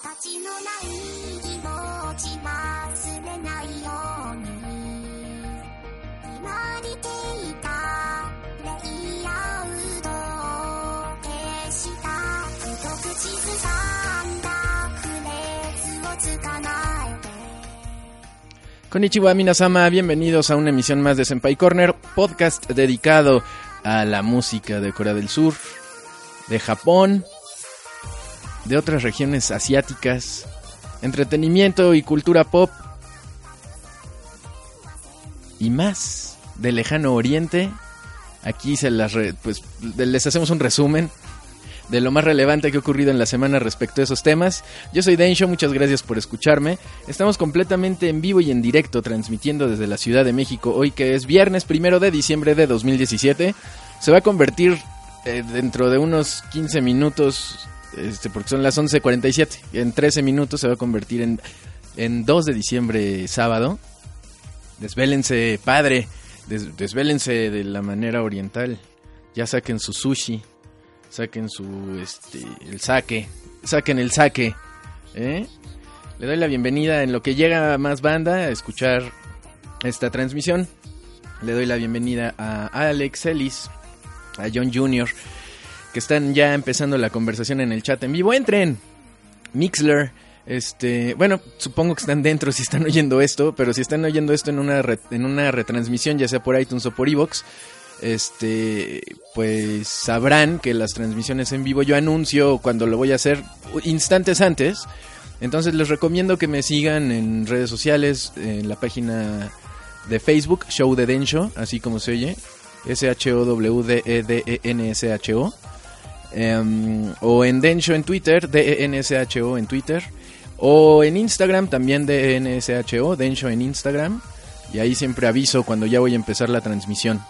形のない気持ち忘れないように決まりていたレイアウトを消した一口ずさんだフレーズをつかないで Konnichiwa Minasama, bienvenidos a una emisión más de Senpai Corner, podcast dedicado a la música de Corea del Sur, de Japón, de otras regiones asiáticas, entretenimiento y cultura pop y más del lejano oriente. Aquí se las pues les hacemos un resumen de lo más relevante que ha ocurrido en la semana respecto a esos temas. Yo soy Densho, muchas gracias por escucharme. Estamos completamente en vivo y en directo transmitiendo desde la Ciudad de México hoy que es viernes primero de diciembre de 2017. Se va a convertir eh, dentro de unos 15 minutos, este, porque son las 11.47, en 13 minutos se va a convertir en, en 2 de diciembre sábado. Desvélense, padre, des- desvélense de la manera oriental. Ya saquen su sushi, saquen su este el saque, saquen el saque, ¿eh? Le doy la bienvenida en lo que llega más banda a escuchar esta transmisión. Le doy la bienvenida a Alex Ellis, a John Jr., que están ya empezando la conversación en el chat en vivo. Entren, Mixler, este, bueno, supongo que están dentro si están oyendo esto, pero si están oyendo esto en una re- en una retransmisión, ya sea por iTunes o por Evox, este, pues sabrán que las transmisiones en vivo yo anuncio cuando lo voy a hacer instantes antes. Entonces les recomiendo que me sigan en redes sociales, en la página de Facebook, Show de Densho, así como se oye, E S-H-O-W-D-E-D-E-N-S-H-O. Em, o en Densho en Twitter, D-E-N-S-H-O en Twitter. O en Instagram también D-E-N-S-H-O, Densho en Instagram. Y ahí siempre aviso cuando ya voy a empezar la transmisión.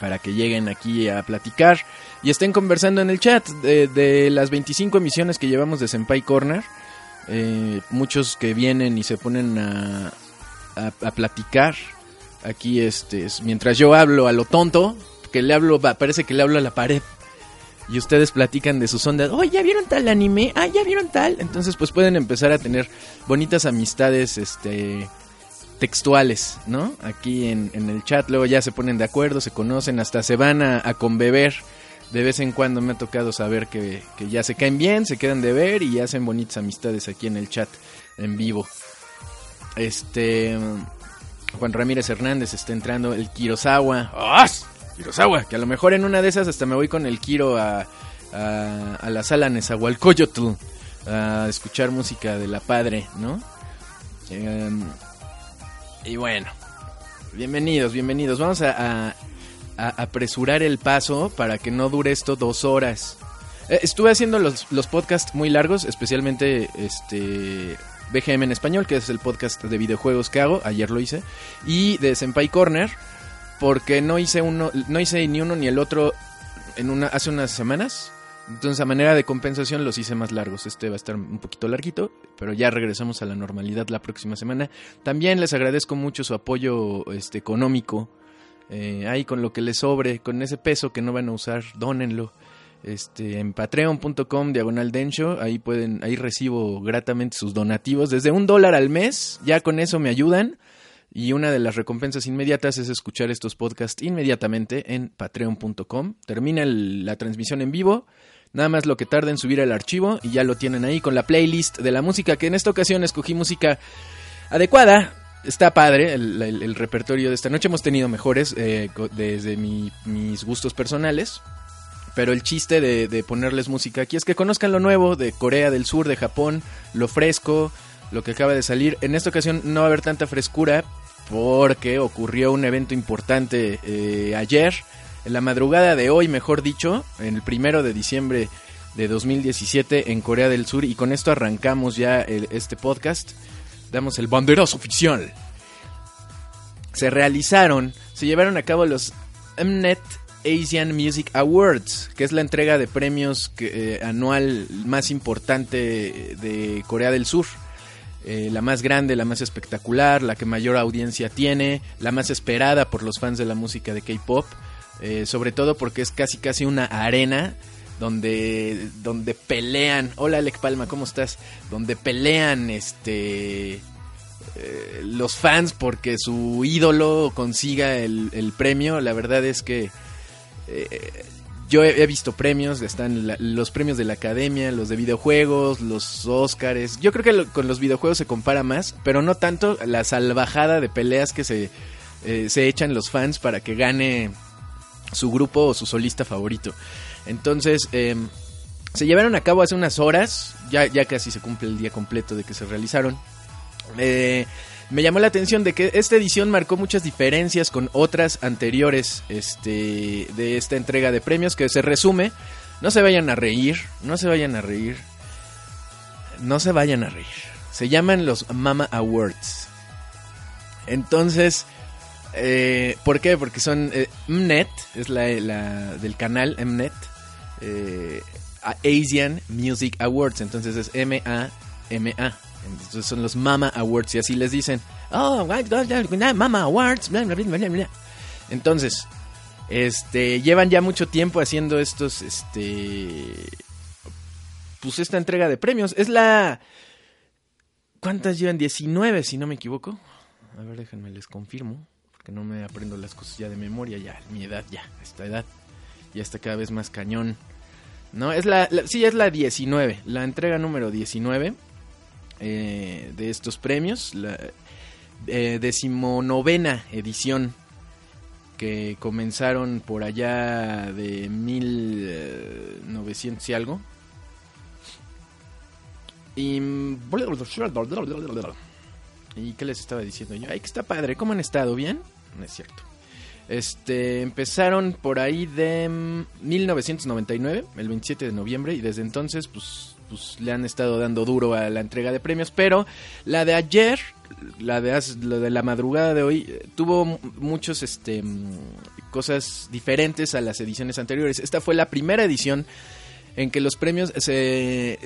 Para que lleguen aquí a platicar y estén conversando en el chat de, las 25 emisiones que llevamos de Senpai Corner. Eh, muchos que vienen y se ponen a, platicar aquí este es- mientras yo hablo a lo tonto que le hablo parece que le hablo a la pared y ustedes platican de sus ondas oh ya vieron tal anime ah ya vieron tal entonces pues pueden empezar a tener bonitas amistades este textuales no aquí en, el chat luego ya se ponen de acuerdo se conocen hasta se van a, a conbeber de vez en cuando me ha tocado saber que, que ya se caen bien, se quedan de ver y hacen bonitas amistades aquí en el chat en vivo. Este Juan Ramírez Hernández está entrando, el Kirosawa. ¡Ah! Kirosawa, que a lo mejor en una de esas hasta me voy con el Kiro a, a, a la sala Nezahualcóyotl a escuchar música de la padre, ¿no? Em, y bueno, bienvenidos, bienvenidos. Vamos a apresurar el paso para que no dure esto dos horas. Eh, estuve haciendo los, los podcasts muy largos, especialmente este BGM en español, que es el podcast de videojuegos que hago, ayer lo hice, y de Senpai Corner, porque no hice uno, no hice ni uno ni el otro en una, hace unas semanas. Entonces, a manera de compensación, los hice más largos. Este va a estar un poquito larguito, pero ya regresamos a la normalidad la próxima semana. También les agradezco mucho su apoyo este, económico. Eh, ahí con lo que les sobre, con ese peso que no van a usar, dónenlo. Este, en patreon.com diagonal densho, ahí pueden, ahí recibo gratamente sus donativos desde un dólar al mes, ya con eso me ayudan. Y una de las recompensas inmediatas es escuchar estos podcasts inmediatamente en patreon.com. Termina el- la transmisión en vivo, nada más lo que tarda en subir el archivo y ya lo tienen ahí con la playlist de la música, que en esta ocasión escogí música adecuada. Está padre el, el- repertorio de esta noche. Hemos tenido mejores eh, desde mi- mis gustos personales. Pero el chiste de ponerles música aquí es que conozcan lo nuevo de Corea del Sur, de Japón, lo fresco, lo que acaba de salir. En esta ocasión no va a haber tanta frescura porque ocurrió un evento importante eh, ayer, en la madrugada de hoy, mejor dicho, en el primero de diciembre de 2017 en Corea del Sur y con esto arrancamos ya el- este podcast. Damos el banderazo oficial. Se realizaron, se llevaron a cabo los Mnet Asian Music Awards, que es la entrega de premios eh, anual más importante de Corea del Sur. Eh, la más grande, la más espectacular, la que mayor audiencia tiene, la más esperada por los fans de la música de K-pop, eh, sobre todo porque es casi casi una arena donde donde pelean. Hola Alec Palma, ¿cómo estás? Donde pelean este eh, los fans porque su ídolo consiga el, premio. La verdad es que yo he, visto premios, están los premios de la academia, los de videojuegos, los Óscares. Yo creo que con los videojuegos se compara más, pero no tanto la salvajada de peleas que se, eh, se echan los fans para que gane su grupo o su solista favorito. Entonces, eh, se llevaron a cabo hace unas horas, ya, ya casi se cumple el día completo de que se realizaron. Eh, me llamó la atención de que esta edición marcó muchas diferencias con otras anteriores este, de esta entrega de premios que se resume. No se vayan a reír, no se vayan a reír, no se vayan a reír. Se llaman los Mama Awards. Entonces, eh, ¿por qué? Porque son eh, Mnet, es la, del canal Mnet, eh, a- Asian Music Awards, entonces es M-A-M-A. Entonces son los Mama Awards y así les dicen, oh, Mama Awards, bla, bla, bla, bla, bla". Entonces, este, llevan ya mucho tiempo haciendo estos, este, pues esta entrega de premios. Es la, ¿cuántas llevan? 19, si no me equivoco. A ver, déjenme, les confirmo, porque no me aprendo las cosas ya de memoria, ya, mi edad, ya, esta edad, ya está cada vez más cañón. No, es la- sí, es la 19, la entrega número 19 eh, de estos premios, la eh, decimonovena edición que comenzaron por allá de 1900 y algo. Y... ¿Y qué les estaba diciendo yo? Ay, que está padre. ¿Cómo han estado? ¿Bien? No es cierto. Este, empezaron por ahí de mm, 1999, el 27 de noviembre, y desde entonces, pues, pues le han estado dando duro a la entrega de premios. Pero la de ayer, la de, la de la madrugada de hoy, eh, tuvo mu- muchos, este, cosas diferentes a las ediciones anteriores. Esta fue la primera edición en que los premios se,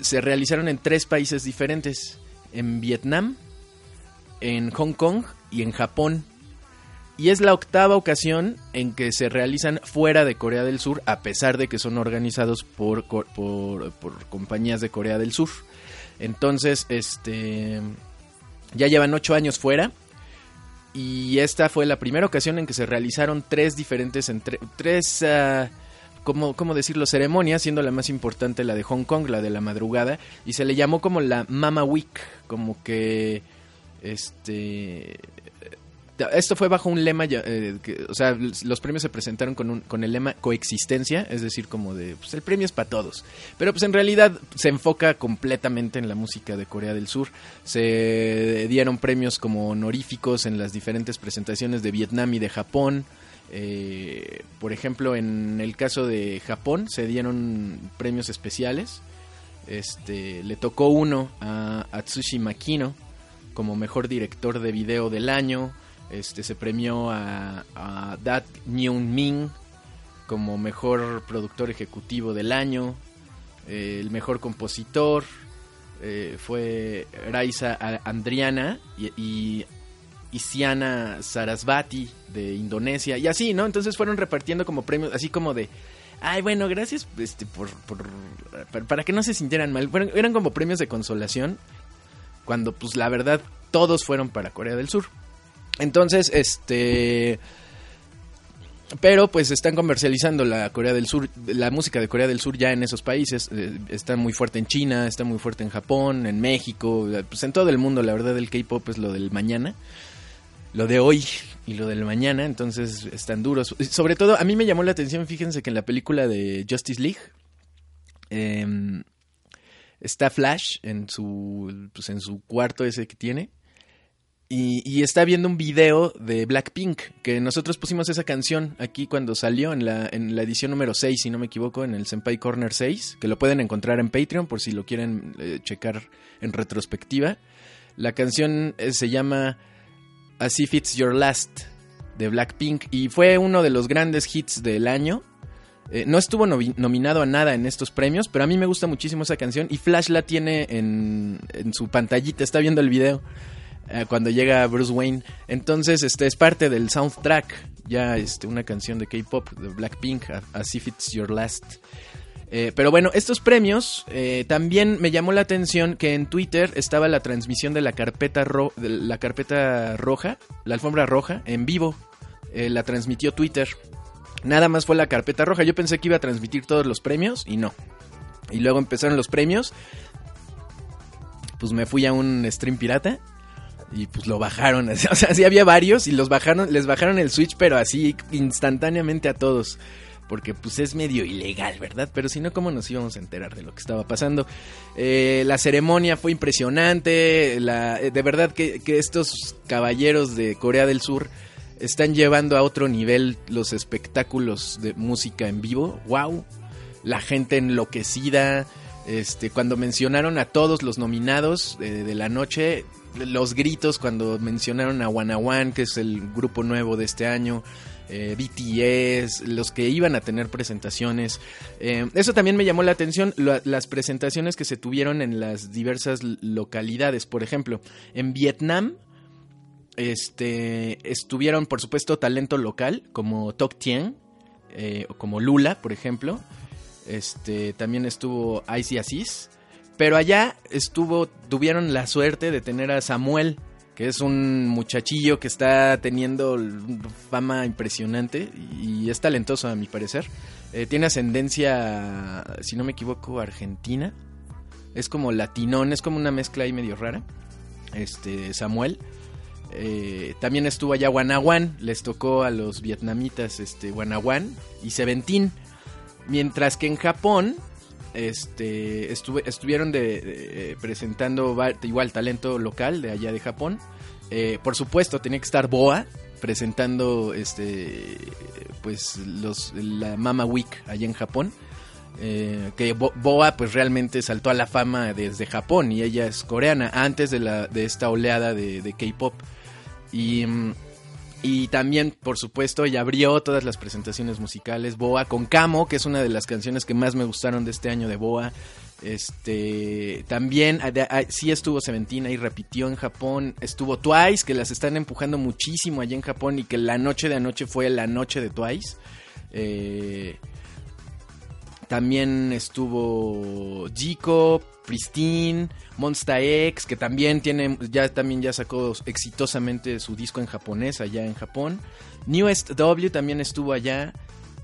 se realizaron en tres países diferentes. En Vietnam, en Hong Kong y en Japón. Y es la octava ocasión en que se realizan fuera de Corea del Sur, a pesar de que son organizados por, por, compañías de Corea del Sur. Entonces, este ya llevan ocho años fuera. Y esta fue la primera ocasión en que se realizaron tres diferentes, entre, tres, ah, ¿cómo, ¿cómo decirlo? Ceremonias, siendo la más importante la de Hong Kong, la de la madrugada. Y se le llamó como la Mama Week, como que, este, esto fue bajo un lema, eh, o sea, los premios se presentaron con, un, con el lema coexistencia, es decir, como de, pues el premio es para todos. Pero pues en realidad se enfoca completamente en la música de Corea del Sur. Se dieron premios como honoríficos en las diferentes presentaciones de Vietnam y de Japón. Eh, por ejemplo, en el caso de Japón se dieron premios especiales. Este, le tocó uno a Atsushi Makino como mejor director de video del año. Este, se premió a, Dat Myung Min como mejor productor ejecutivo del año. Eh, el mejor compositor eh, fue Raisa Andriana y, y Isyana Sarasvati de Indonesia. Y así, ¿no? Entonces fueron repartiendo como premios, así como de... Ay, bueno, gracias este, por, por- para que no se sintieran mal. Fueron- eran como premios de consolación cuando pues la verdad todos fueron para Corea del Sur. Entonces, este pero pues están comercializando la Corea del Sur, la música de Corea del Sur ya en esos países, eh, está muy fuerte en China, está muy fuerte en Japón, en México, eh, pues en todo el mundo, la verdad el K-pop es lo del mañana, lo de hoy y lo del mañana, entonces están duros. Sobre todo a mí me llamó la atención, fíjense que en la película de Justice League em, está Flash en su pues en su cuarto ese que tiene y, y está viendo un video de Blackpink, que nosotros pusimos esa canción aquí cuando salió en la, en la edición número 6, si no me equivoco, en el Senpai Corner 6, que lo pueden encontrar en Patreon por si lo quieren eh, checar en retrospectiva. La canción eh, se llama As If It's Your Last de Blackpink y fue uno de los grandes hits del año. Eh, no estuvo nominado a nada en estos premios, pero a mí me gusta muchísimo esa canción y Flash la tiene en, en su pantallita, está viendo el video eh, cuando llega Bruce Wayne. Entonces, este es parte del soundtrack, ya este, una canción de K-pop de Blackpink, As If It's Your Last. Eh, pero bueno, estos premios eh, también me llamó la atención que en Twitter estaba la transmisión de la carpeta, ro- de la carpeta roja, la alfombra roja, en vivo. La transmitió Twitter. Nada más fue la carpeta roja. Yo pensé que iba a transmitir todos los premios y no. Y luego empezaron los premios. Pues me fui a un stream pirata y pues lo bajaron. O sea, sí había varios y los bajaron, les bajaron el Switch, pero así instantáneamente a todos. Porque pues es medio ilegal, ¿verdad? Pero si no, ¿cómo nos íbamos a enterar de lo que estaba pasando? Eh, la ceremonia fue impresionante. La, eh, de verdad que, estos caballeros de Corea del Sur están llevando a otro nivel los espectáculos de música en vivo. ¡Wow! La gente enloquecida. Este, cuando mencionaron a todos los nominados eh, de la noche, los gritos cuando mencionaron a One, que es el grupo nuevo de este año, eh, BTS, los que iban a tener presentaciones. Eh, eso también me llamó la atención, la- las presentaciones que se tuvieron en las diversas localidades. Por ejemplo, en Vietnam, este, estuvieron, por supuesto, talento local, como Tok Tien, eh, o como Lula, por ejemplo. Este, también estuvo Icy Aziz. Pero allá estuvo, tuvieron la suerte de tener a Samuel, que es un muchachillo que está teniendo fama impresionante y es talentoso a mi parecer. Eh, tiene ascendencia, si no me equivoco, argentina. Es como latinón, es como una mezcla ahí medio rara. Este, Samuel. Eh, también estuvo allá Guanaguán, les tocó a los vietnamitas este, Guanaguán y Seventeen. Mientras que en Japón este, estuve, estuvieron de- presentando igual talento local de allá de Japón. Eh, por supuesto, tenía que estar Boa presentando este, pues la Mama Week allá en Japón. Eh, que Bo- Boa pues realmente saltó a la fama desde Japón y ella es coreana antes de esta oleada de, de K-pop. Y, mm, y también, por supuesto, ella abrió todas las presentaciones musicales. Boa con Camo, que es una de las canciones que más me gustaron de este año de Boa. Este también ah, ah, sí estuvo Seventeen y repitió en Japón. Estuvo Twice, que las están empujando muchísimo allá en Japón y que la noche de anoche fue la noche de Twice. Eh, también estuvo Jico, Pristine, Monsta X, que también tiene, ya también ya sacó exitosamente su disco en japonés allá en Japón. Newest W también estuvo allá.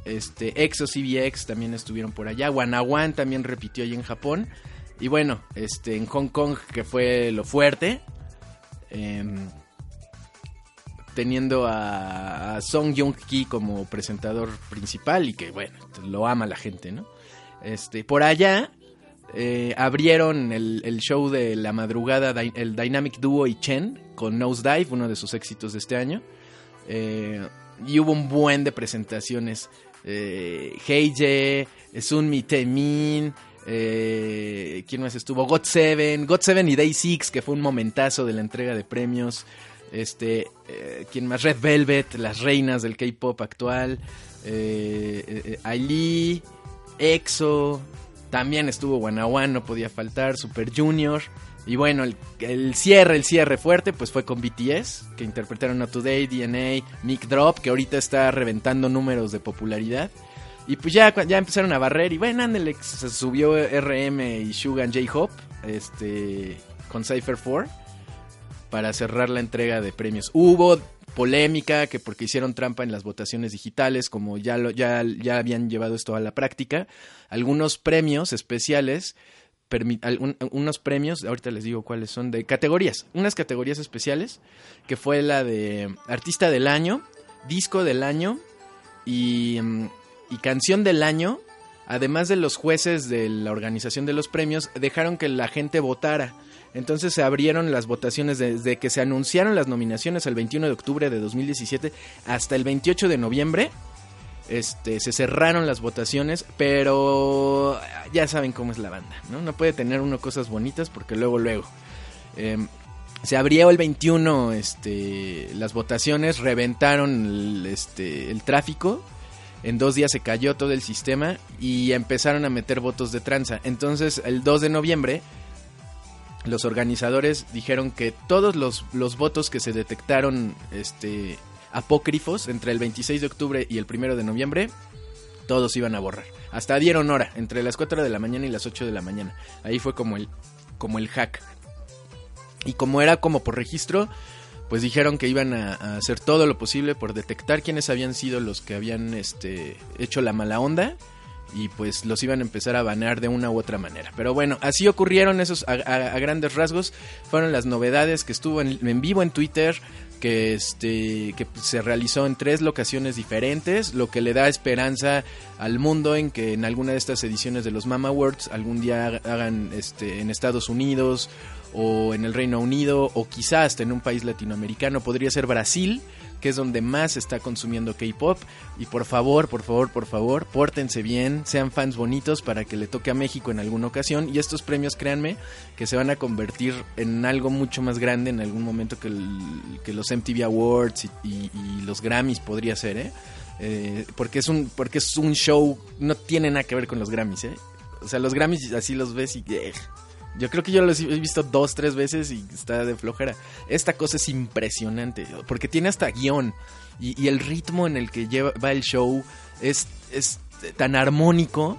Este, EXO CBX también estuvieron por allá. Wanawan también repitió allá en Japón. Y bueno, este, en Hong Kong, que fue lo fuerte. em, teniendo a, Song Joong Ki como presentador principal y que bueno, lo ama la gente, ¿no? Este, por allá eh, abrieron el, el show de la madrugada, el Dynamic Duo y Chen con Nosedive, uno de sus éxitos de este año. Eh, y hubo un buen de presentaciones. Eh, Heije, Sunmi Temin, eh, ¿quién más estuvo? God Seven, God Seven y Day Six, que fue un momentazo de la entrega de premios. Este, eh, ¿quién más? Red Velvet, las reinas del K-pop actual. Eh, Ailee, EXO, también estuvo One, no podía faltar, Super Junior. Y bueno, el, cierre, el cierre fuerte, pues fue con BTS, que interpretaron a Today, DNA, Mic Drop, que ahorita está reventando números de popularidad. Y pues ya, ya empezaron a barrer. Y bueno, ándale, se subió RM y Sugan J-Hop este, con Cypher 4 para cerrar la entrega de premios. Hubo polémica que porque hicieron trampa en las votaciones digitales, como ya lo, ya, ya habían llevado esto a la práctica, algunos premios especiales unos premios, ahorita les digo cuáles son, de categorías, unas categorías especiales, que fue la de artista del año, disco del año y, mm, y canción del año además de los jueces de la organización de los premios, dejaron que la gente votara. Entonces se abrieron las votaciones desde que se anunciaron las nominaciones el 21 de octubre de 2017 hasta el 28 de noviembre. Este, se cerraron las votaciones, pero ya saben cómo es la banda, ¿no? No puede tener uno cosas bonitas porque luego, luego. Em, se abrió el 21 este, las votaciones, reventaron el, este, el tráfico. En dos días se cayó todo el sistema y empezaron a meter votos de tranza. Entonces, el 2 de noviembre, los organizadores dijeron que todos los, los votos que se detectaron este, apócrifos entre el 26 de octubre y el 1 de noviembre, todos iban a borrar. Hasta dieron hora, entre las 4 de la mañana y las 8 de la mañana. Ahí fue como el, como el hack. Y como era como por registro, pues dijeron que iban a, hacer todo lo posible por detectar quiénes habían sido los que habían este, hecho la mala onda y pues los iban a empezar a banear de una u otra manera. Pero bueno, así ocurrieron esos a, grandes rasgos. Fueron las novedades que estuvo en, vivo en Twitter. Que, este, que se realizó en tres locaciones diferentes, lo que le da esperanza al mundo en que en alguna de estas ediciones de los Mama Awards algún día hagan este, en Estados Unidos o en el Reino Unido o quizás hasta en un país latinoamericano, podría ser Brasil, que es donde más se está consumiendo K-pop. Y por favor, por favor, por favor, pórtense bien, sean fans bonitos para que le toque a México en alguna ocasión. Y estos premios, créanme, que se van a convertir en algo mucho más grande en algún momento que, que los MTV Awards y, los Grammys podría ser, ¿eh? ¿eh? porque es un porque es un show no tiene nada que ver con los Grammys eh o sea los Grammys así los ves y eh, yo creo que yo lo he visto dos, tres veces y está de flojera. Esta cosa es impresionante, porque tiene hasta guion. Y, el ritmo en el que lleva, va el show es, es tan armónico.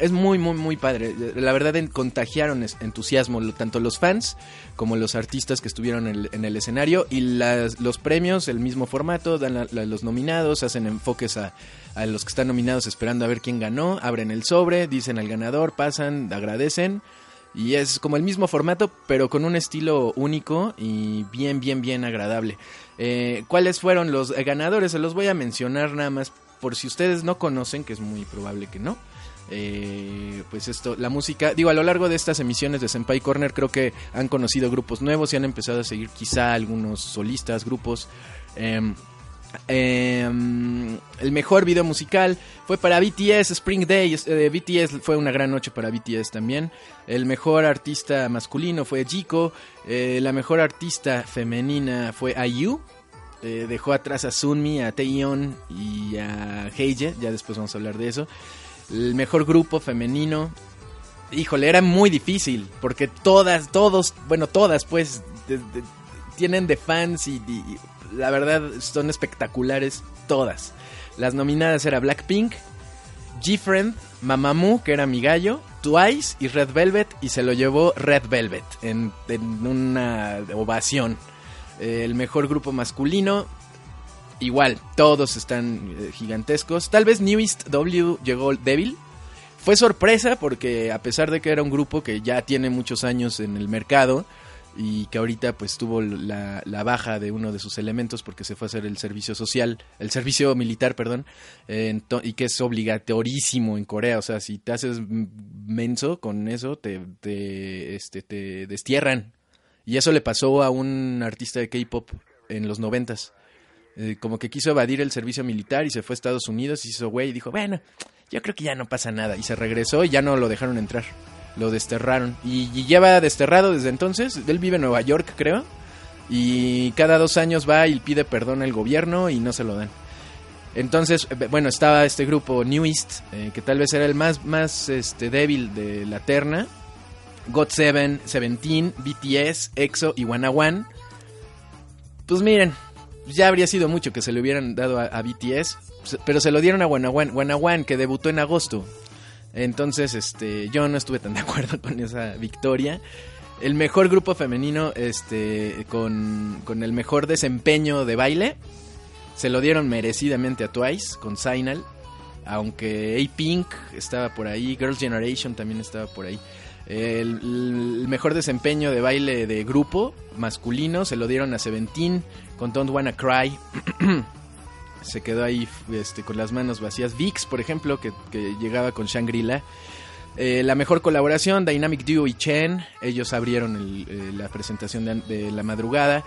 Es muy, muy, muy padre. La verdad, contagiaron entusiasmo tanto los fans como los artistas que estuvieron en el, escenario. Y los premios, el mismo formato, dan a los nominados, hacen enfoques a, a los que están nominados esperando a ver quién ganó, abren el sobre, dicen al ganador, pasan, agradecen y es como el mismo formato, pero con un estilo único y bien, bien, bien agradable. Eh, ¿Cuáles fueron los ganadores? Se los voy a mencionar nada más por si ustedes no conocen, que es muy probable que no. Eh, pues esto, la música, digo, a lo largo de estas emisiones de Senpai Corner creo que han conocido grupos nuevos y han empezado a seguir quizá algunos solistas, grupos. Eh, Em, el mejor video musical fue para BTS, Spring Day. Eh, BTS fue una gran noche para BTS también. El mejor artista masculino fue Jiko. Eh, la mejor artista femenina fue IU. Eh, dejó atrás a Sunmi, a Taeyeon y a Heije. Ya después vamos a hablar de eso. El mejor grupo femenino. Híjole, era muy difícil. Porque todas, todos, bueno, todas pues. tienen de fans y la verdad son espectaculares todas. Las nominadas era Blackpink, G-Friend, Mamamoo, que era mi gallo, Twice y Red Velvet, y se lo llevó Red Velvet en, una ovación. el mejor grupo masculino, igual, todos están eh, gigantescos. Tal vez Newest W llegó débil. Fue sorpresa porque a pesar de que era un grupo que ya tiene muchos años en el mercado, y que ahorita pues tuvo la, baja de uno de sus elementos porque se fue a hacer el servicio social, el servicio militar, perdón, y que es obligatorísimo en Corea, o sea, si te haces menso con eso, te, te, este, te destierran. Y eso le pasó a un artista de K-pop en los noventas. Eh, como que quiso evadir el servicio militar y se fue a Estados Unidos y hizo güey y dijo, bueno, yo creo que ya no pasa nada. Y se regresó y ya no lo dejaron entrar lo desterraron. Y, lleva desterrado desde entonces. Él vive en Nueva York, creo. Y cada dos años va y pide perdón al gobierno y no se lo dan. Entonces, eh, bueno, estaba este grupo New East, eh, que tal vez era el más, más este, débil de la terna. God Seven, Seventeen, BTS, EXO y One. Pues miren, ya habría sido mucho que se le hubieran dado a, BTS, pero se lo dieron a One One que debutó en agosto. Entonces, este, yo no estuve tan de acuerdo con esa victoria. El mejor grupo femenino, este, con, con el mejor desempeño de baile, se lo dieron merecidamente a Twice con Signal. Aunque A-Pink estaba por ahí, Girls' Generation también estaba por ahí. El, el, mejor desempeño de baile de grupo masculino se lo dieron a Seventeen con Don't Wanna Cry. se quedó ahí este, con las manos vacías. VIX, por ejemplo, que, que llegaba con Shangri-La. Eh, la mejor colaboración, Dynamic Duo y Chen. Ellos abrieron eh, la presentación de, la madrugada.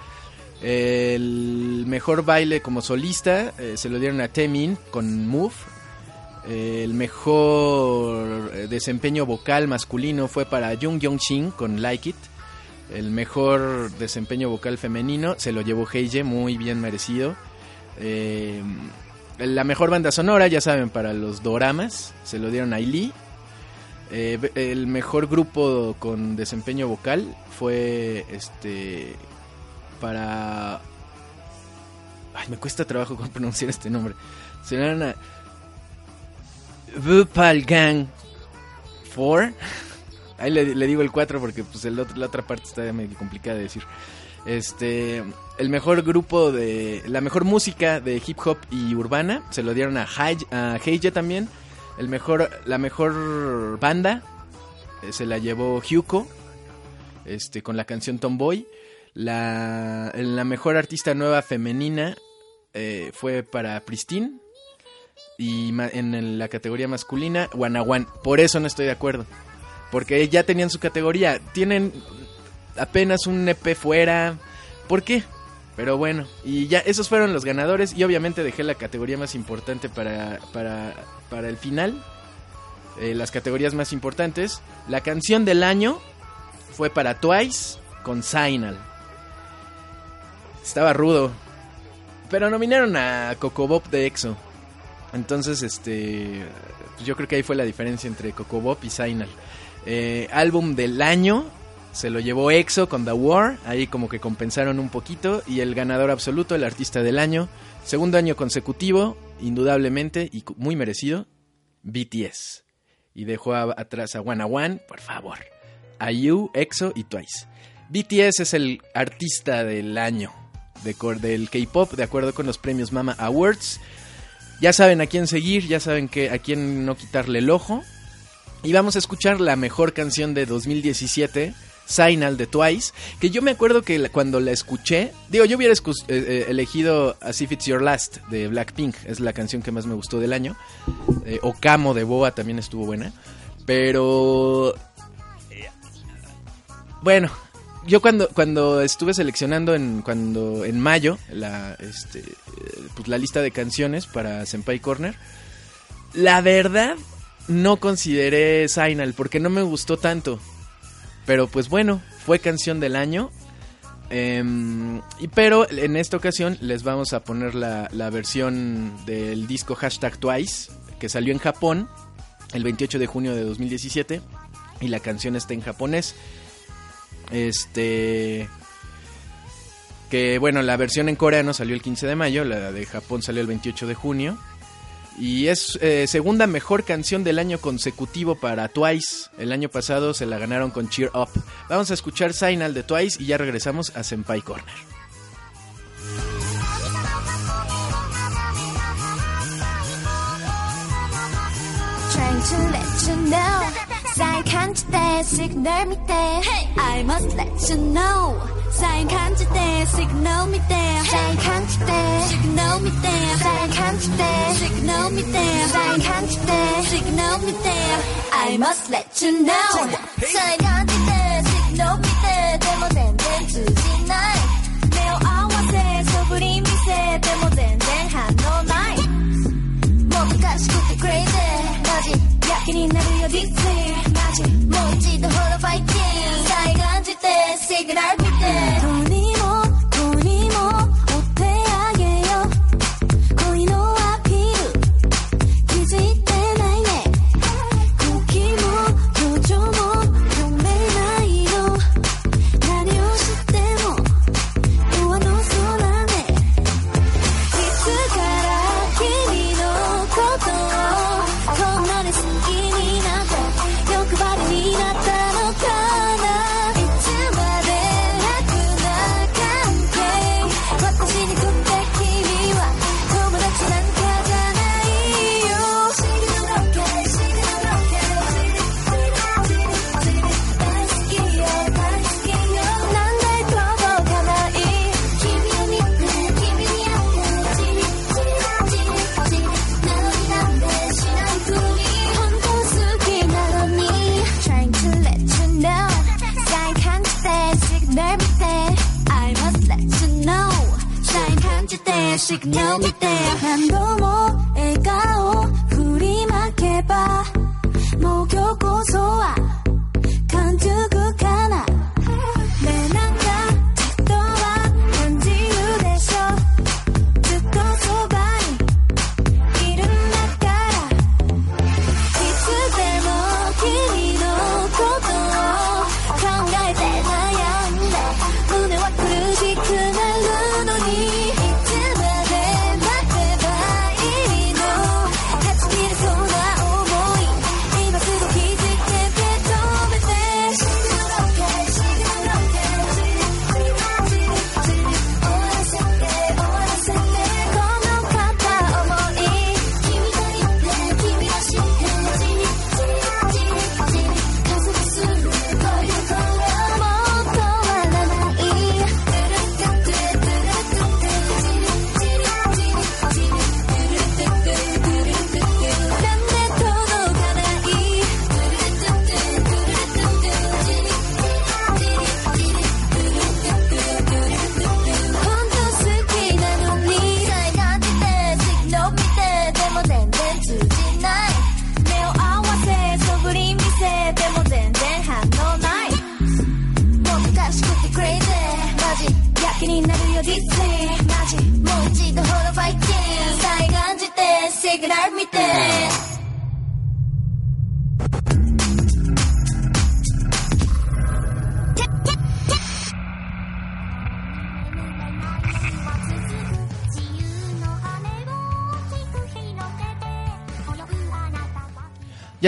El mejor baile como solista eh, se lo dieron a Temin con Move. El mejor desempeño vocal masculino fue para Jung Yong Shin con Like It. El mejor desempeño vocal femenino se lo llevó Heije, muy bien merecido. Eh, la mejor banda sonora, ya saben, para los doramas, se lo dieron a Lee. Eh, el mejor grupo con desempeño vocal fue este para ay me cuesta trabajo con pronunciar este nombre. Se dieron a Bupal Gang 4 ahí le, digo el 4 porque pues el la otra parte está medio complicada de decir este el mejor grupo de la mejor música de hip hop y urbana se lo dieron a, Hai- a Heije también. El mejor la mejor banda eh, se la llevó Hyuko este con la canción Tomboy. La la mejor artista nueva femenina eh, fue para Pristine y en la categoría masculina Wanawan. Por eso no estoy de acuerdo. Porque ya tenían su categoría. Tienen apenas un EP fuera ¿por qué? Pero bueno, y ya esos fueron los ganadores y obviamente dejé la categoría más importante para, para, para el final. Eh, las categorías más importantes. La canción del año fue para Twice con Signal. Estaba rudo. Pero nominaron a Coco Bob de EXO. Entonces, este. yo creo que ahí fue la diferencia entre Coco Bob y Signal. Eh, álbum del año se lo llevó EXO con The War. Ahí como que compensaron un poquito. Y el ganador absoluto, el artista del año. Segundo año consecutivo, indudablemente y muy merecido, BTS. Y dejó a- atrás a One One, por favor. IU, EXO y Twice. BTS es el artista del año de, del K-pop, de acuerdo con los premios Mama Awards. Ya saben a quién seguir, ya saben que a quién no quitarle el ojo. Y vamos a escuchar la mejor canción de 2017, Signal de Twice, que yo me acuerdo que cuando la escuché, digo, yo hubiera escu- eh, eh, elegido As If It's Your Last de Blackpink, es la canción que más me gustó del año. Eh, Okamo de Boa también estuvo buena, pero eh, bueno, yo cuando cuando estuve seleccionando en cuando en mayo la este eh, pues la lista de canciones para Senpai Corner, la verdad no consideré Signal porque no me gustó tanto. Pero pues bueno, fue canción del año. Em, pero en esta ocasión les vamos a poner la, la versión del disco hashtag Twice, que salió en Japón el 28 de junio de 2017. Y la canción está en japonés. Este. Que bueno, la versión en coreano salió el 15 de mayo, la de Japón salió el 28 de junio. Y es eh, segunda mejor canción del año consecutivo para Twice. El año pasado se la ganaron con Cheer Up. Vamos a escuchar Signal de Twice y ya regresamos a Senpai Corner. I must let you know. sign can't there, signal me there, sign can't there, signal me there, sign can't there, signal me there, sign can't there, signal me there. I must let you know. Sign can't 괜히 나를 여기 마주 못지도 horrified 사이가 안질때 signal 돈이 No, but there, and no more.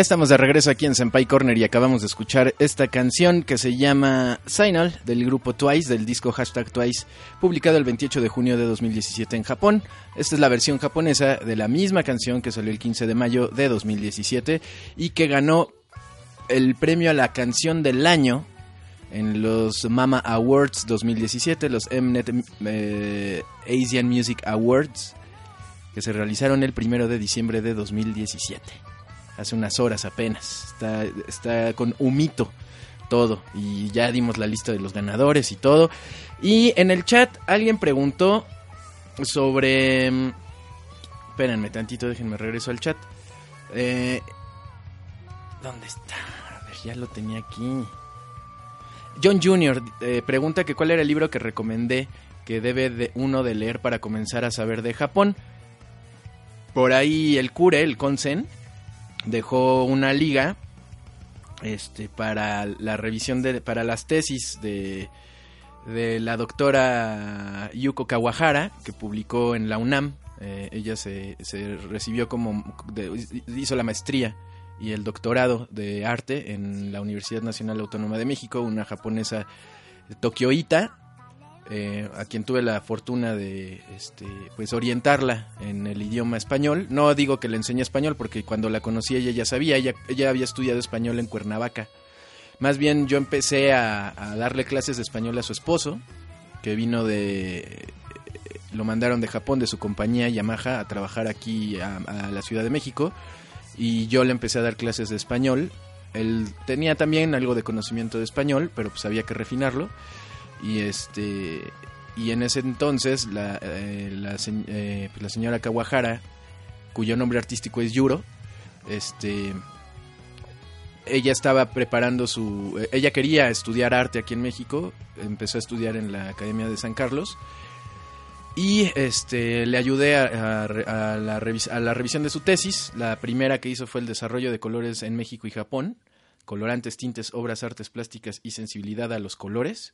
Estamos de regreso aquí en Senpai Corner y acabamos de escuchar esta canción que se llama Signal del grupo Twice, del disco hashtag Twice, publicado el 28 de junio de 2017 en Japón. Esta es la versión japonesa de la misma canción que salió el 15 de mayo de 2017 y que ganó el premio a la canción del año en los Mama Awards 2017, los Mnet eh, Asian Music Awards, que se realizaron el primero de diciembre de 2017 hace unas horas apenas. Está, está con humito todo. Y ya dimos la lista de los ganadores y todo. Y en el chat alguien preguntó sobre... mm, Espérenme tantito, déjenme regreso al chat. Eh, ¿Dónde está? A ver, ya lo tenía aquí. John Jr. eh, pregunta que cuál era el libro que recomendé que debe de uno de leer para comenzar a saber de Japón. Por ahí el Cure, el Konsen, dejó una liga este para la revisión de para las tesis de de la doctora Yuko Kawahara que publicó en la UNAM. Eh, ella se, se recibió como hizo la maestría y el doctorado de arte en la Universidad Nacional Autónoma de México una japonesa tokioita eh, a quien tuve la fortuna de este, pues orientarla en el idioma español. No digo que le enseñe español porque cuando la conocí ella ya sabía, ella, había estudiado español en Cuernavaca. Más bien yo empecé a, a darle clases de español a su esposo, que vino de... Lo mandaron de Japón, de su compañía Yamaha, a trabajar aquí a, a la Ciudad de México. Y yo le empecé a dar clases de español. Él tenía también algo de conocimiento de español, pero pues había que refinarlo y este y en ese entonces la, eh, eh, pues, la señora Kawahara cuyo nombre artístico es Yuro este ella estaba preparando su eh, ella quería estudiar arte aquí en México empezó a estudiar en la Academia de San Carlos y este le ayudé a, a la revisión de su tesis. La primera que hizo fue el desarrollo de colores en México y Japón colorantes tintes obras artes plásticas y sensibilidad a los colores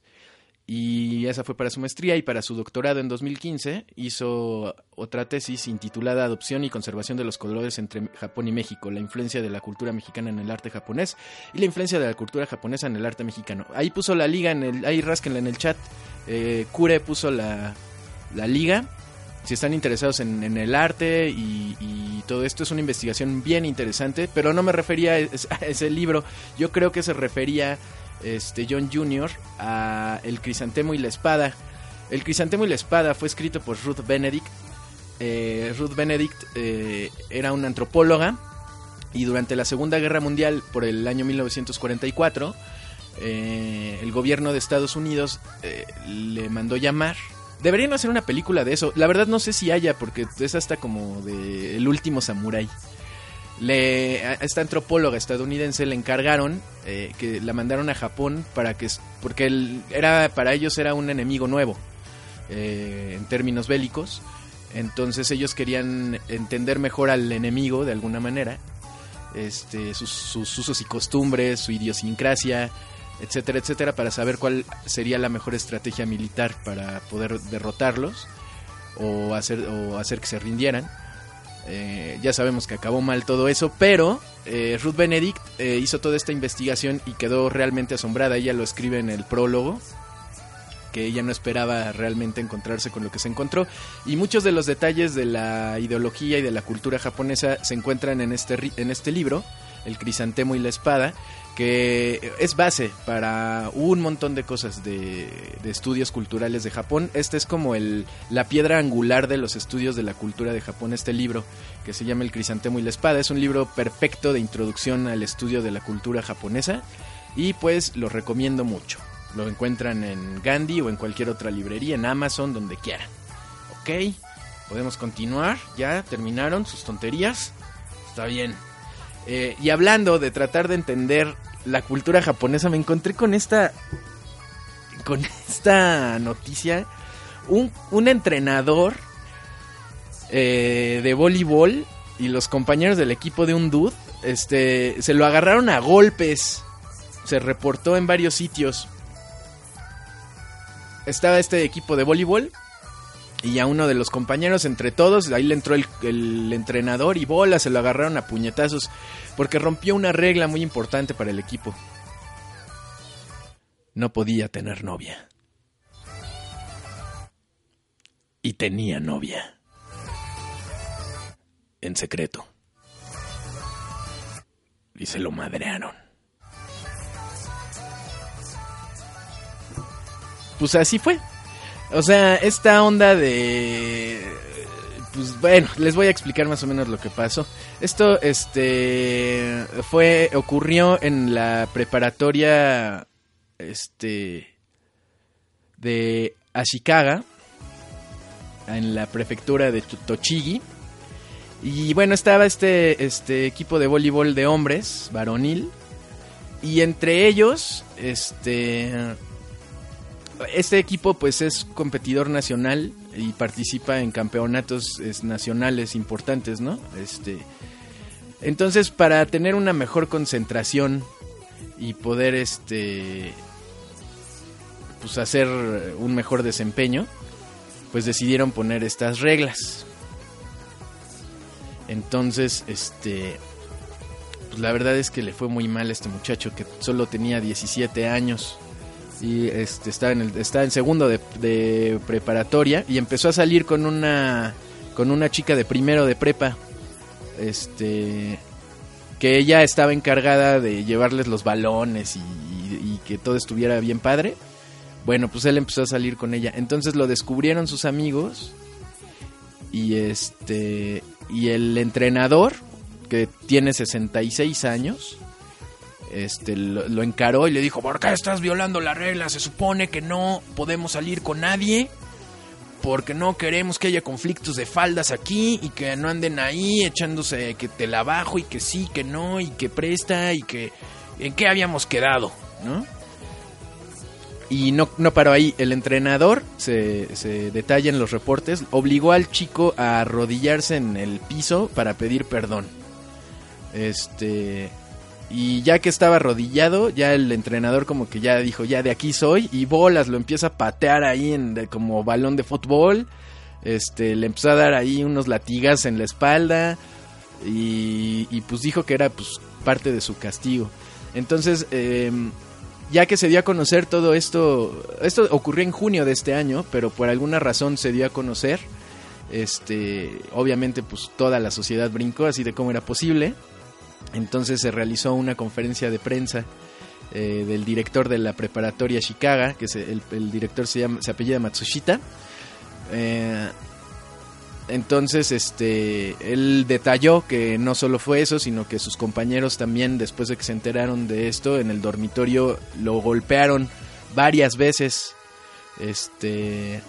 y esa fue para su maestría y para su doctorado en 2015 hizo otra tesis intitulada Adopción y conservación de los colores entre Japón y México, la influencia de la cultura mexicana en el arte japonés y la influencia de la cultura japonesa en el arte mexicano. Ahí puso la liga, en el, ahí rásquenla en el chat, eh, Kure puso la, la liga. Si están interesados en, en el arte y, y todo esto es una investigación bien interesante, pero no me refería a es- a ese libro, yo creo que se refería este John Jr. a El crisantemo y la espada. El crisantemo y la espada fue escrito por Ruth Benedict. Eh, Ruth Benedict eh, era una antropóloga y durante la Segunda Guerra Mundial, por el año 1944, eh, el gobierno de Estados Unidos le mandó llamar Deberían hacer una película de eso. La verdad no sé si haya, porque es hasta como de El último samurái. Le, a esta antropóloga estadounidense le encargaron eh, que la mandaron a Japón para que porque él, era para ellos era un enemigo nuevo eh, en términos bélicos. Entonces ellos querían entender mejor al enemigo de alguna manera este sus, sus usos y costumbres su idiosincrasia etcétera etcétera para saber cuál sería la mejor estrategia militar para poder derrotarlos o hacer o hacer que se rindieran eh, ya sabemos que acabó mal todo eso, pero eh, Ruth Benedict eh, hizo toda esta investigación y quedó realmente asombrada. Ella lo escribe en el prólogo, que ella no esperaba realmente encontrarse con lo que se encontró. Y muchos de los detalles de la ideología y de la cultura japonesa se encuentran en este, en este libro, El Crisantemo y la Espada que es base para un montón de cosas de, estudios culturales de Japón. Este es como el, la piedra angular de los estudios de la cultura de Japón, este libro que se llama El Crisantemo y la Espada. Es un libro perfecto de introducción al estudio de la cultura japonesa y pues lo recomiendo mucho. Lo encuentran en Gandhi o en cualquier otra librería, en Amazon, donde quieran. Ok, podemos continuar. Ya terminaron sus tonterías. Está bien. Eh, y hablando de tratar de entender la cultura japonesa, me encontré con esta. Con esta noticia. Un, un entrenador eh, de voleibol y los compañeros del equipo de un dude este, se lo agarraron a golpes. Se reportó en varios sitios. Estaba este equipo de voleibol y a uno de los compañeros, entre todos, ahí le entró el, entrenador y bola, se lo agarraron a puñetazos, porque rompió una regla muy importante para el equipo. No podía tener novia. Y tenía novia. En secreto. Y se lo madrearon. Pues así fue. O sea, esta onda de pues bueno, les voy a explicar más o menos lo que pasó. Esto este fue ocurrió en la preparatoria este de Ashikaga en la prefectura de Tochigi. Y bueno, estaba este este equipo de voleibol de hombres, varonil, y entre ellos este este equipo pues es competidor nacional y participa en campeonatos nacionales importantes, ¿no? Este, entonces para tener una mejor concentración y poder este pues hacer un mejor desempeño, pues decidieron poner estas reglas. Entonces, este pues la verdad es que le fue muy mal a este muchacho que solo tenía 17 años y este, está, en el, está en segundo de, preparatoria y empezó a salir con una, con una chica de primero de prepa. Este, que ella estaba encargada de llevarles los balones y, y, que todo estuviera bien padre. Bueno, pues él empezó a salir con ella. Entonces lo descubrieron sus amigos y este y el entrenador que tiene 66 años este, lo, encaró y le dijo, ¿por qué estás violando la regla? Se supone que no podemos salir con nadie porque no queremos que haya conflictos de faldas aquí y que no anden ahí echándose que te la bajo y que sí, que no y que presta y que en qué habíamos quedado, ¿no? Y no, no paró ahí, el entrenador, se, se detalla en los reportes, obligó al chico a arrodillarse en el piso para pedir perdón. Este, y ya que estaba arrodillado, ya el entrenador como que ya dijo, ya de aquí soy. Y bolas, lo empieza a patear ahí en, como balón de fútbol. Este, le empezó a dar ahí unos latigas en la espalda. Y, pues dijo que era pues parte de su castigo. Entonces, em, ya que se dio a conocer todo esto, esto ocurrió en junio de este año, pero por alguna razón se dio a conocer. Este, obviamente pues toda la sociedad brincó así de cómo era posible. Entonces se realizó una conferencia de prensa eh, del director de la preparatoria Chicago, que el, director se, llama, apellida Matsushita. Eh, entonces, este, él detalló que no solo fue eso, sino que sus compañeros también, después de que se enteraron de esto, en el dormitorio lo golpearon varias veces. Este,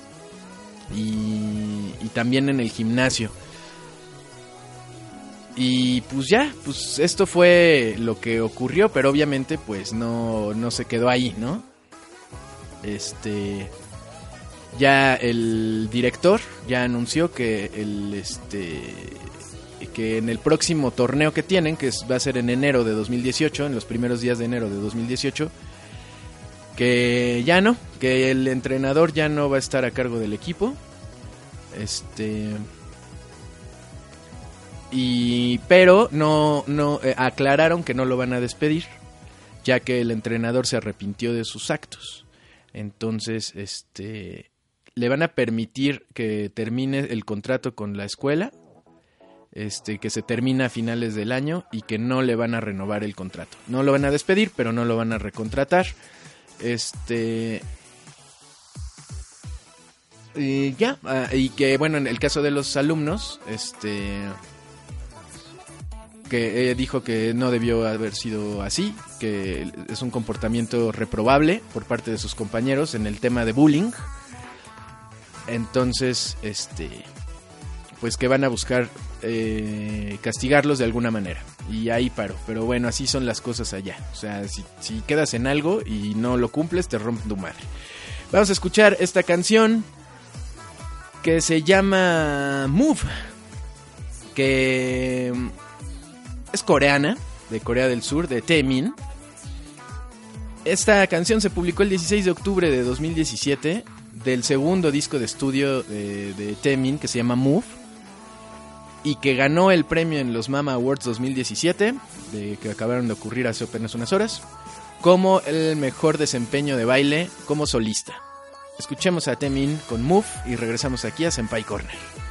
y también en el gimnasio. Y pues ya, pues esto fue lo que ocurrió, pero obviamente pues no, no se quedó ahí, ¿no? Este ya el director ya anunció que el este que en el próximo torneo que tienen, que va a ser en enero de 2018, en los primeros días de enero de 2018, que ya no, que el entrenador ya no va a estar a cargo del equipo. Este y pero no no eh, aclararon que no lo van a despedir, ya que el entrenador se arrepintió de sus actos. Entonces, este le van a permitir que termine el contrato con la escuela, este que se termina a finales del año y que no le van a renovar el contrato. No lo van a despedir, pero no lo van a recontratar. Este y ya, ah, y que bueno, en el caso de los alumnos, este que dijo que no debió haber sido así, que es un comportamiento reprobable por parte de sus compañeros en el tema de bullying. Entonces, este, pues que van a buscar eh, castigarlos de alguna manera. Y ahí paro. Pero bueno, así son las cosas allá. O sea, si, si quedas en algo y no lo cumples, te rompe tu madre. Vamos a escuchar esta canción que se llama Move. Que es coreana, de Corea del Sur, de Taemin. Esta canción se publicó el 16 de octubre de 2017 del segundo disco de estudio de, de Taemin que se llama Move y que ganó el premio en los Mama Awards 2017, de, que acabaron de ocurrir hace apenas unas horas, como el mejor desempeño de baile como solista. Escuchemos a Temin con Move y regresamos aquí a Senpai Corner.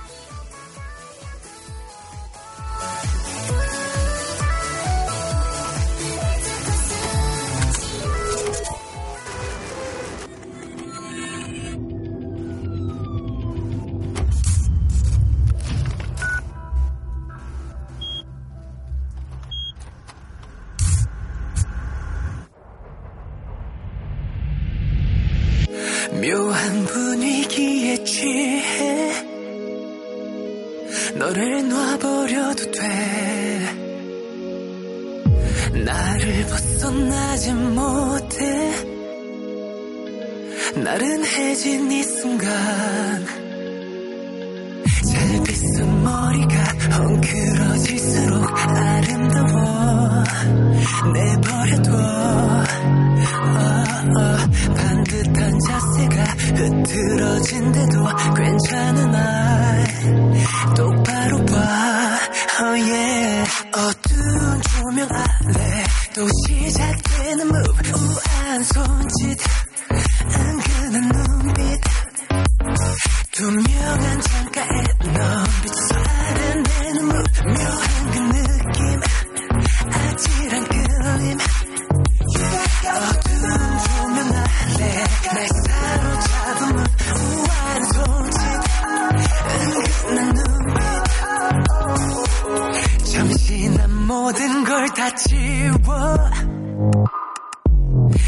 지워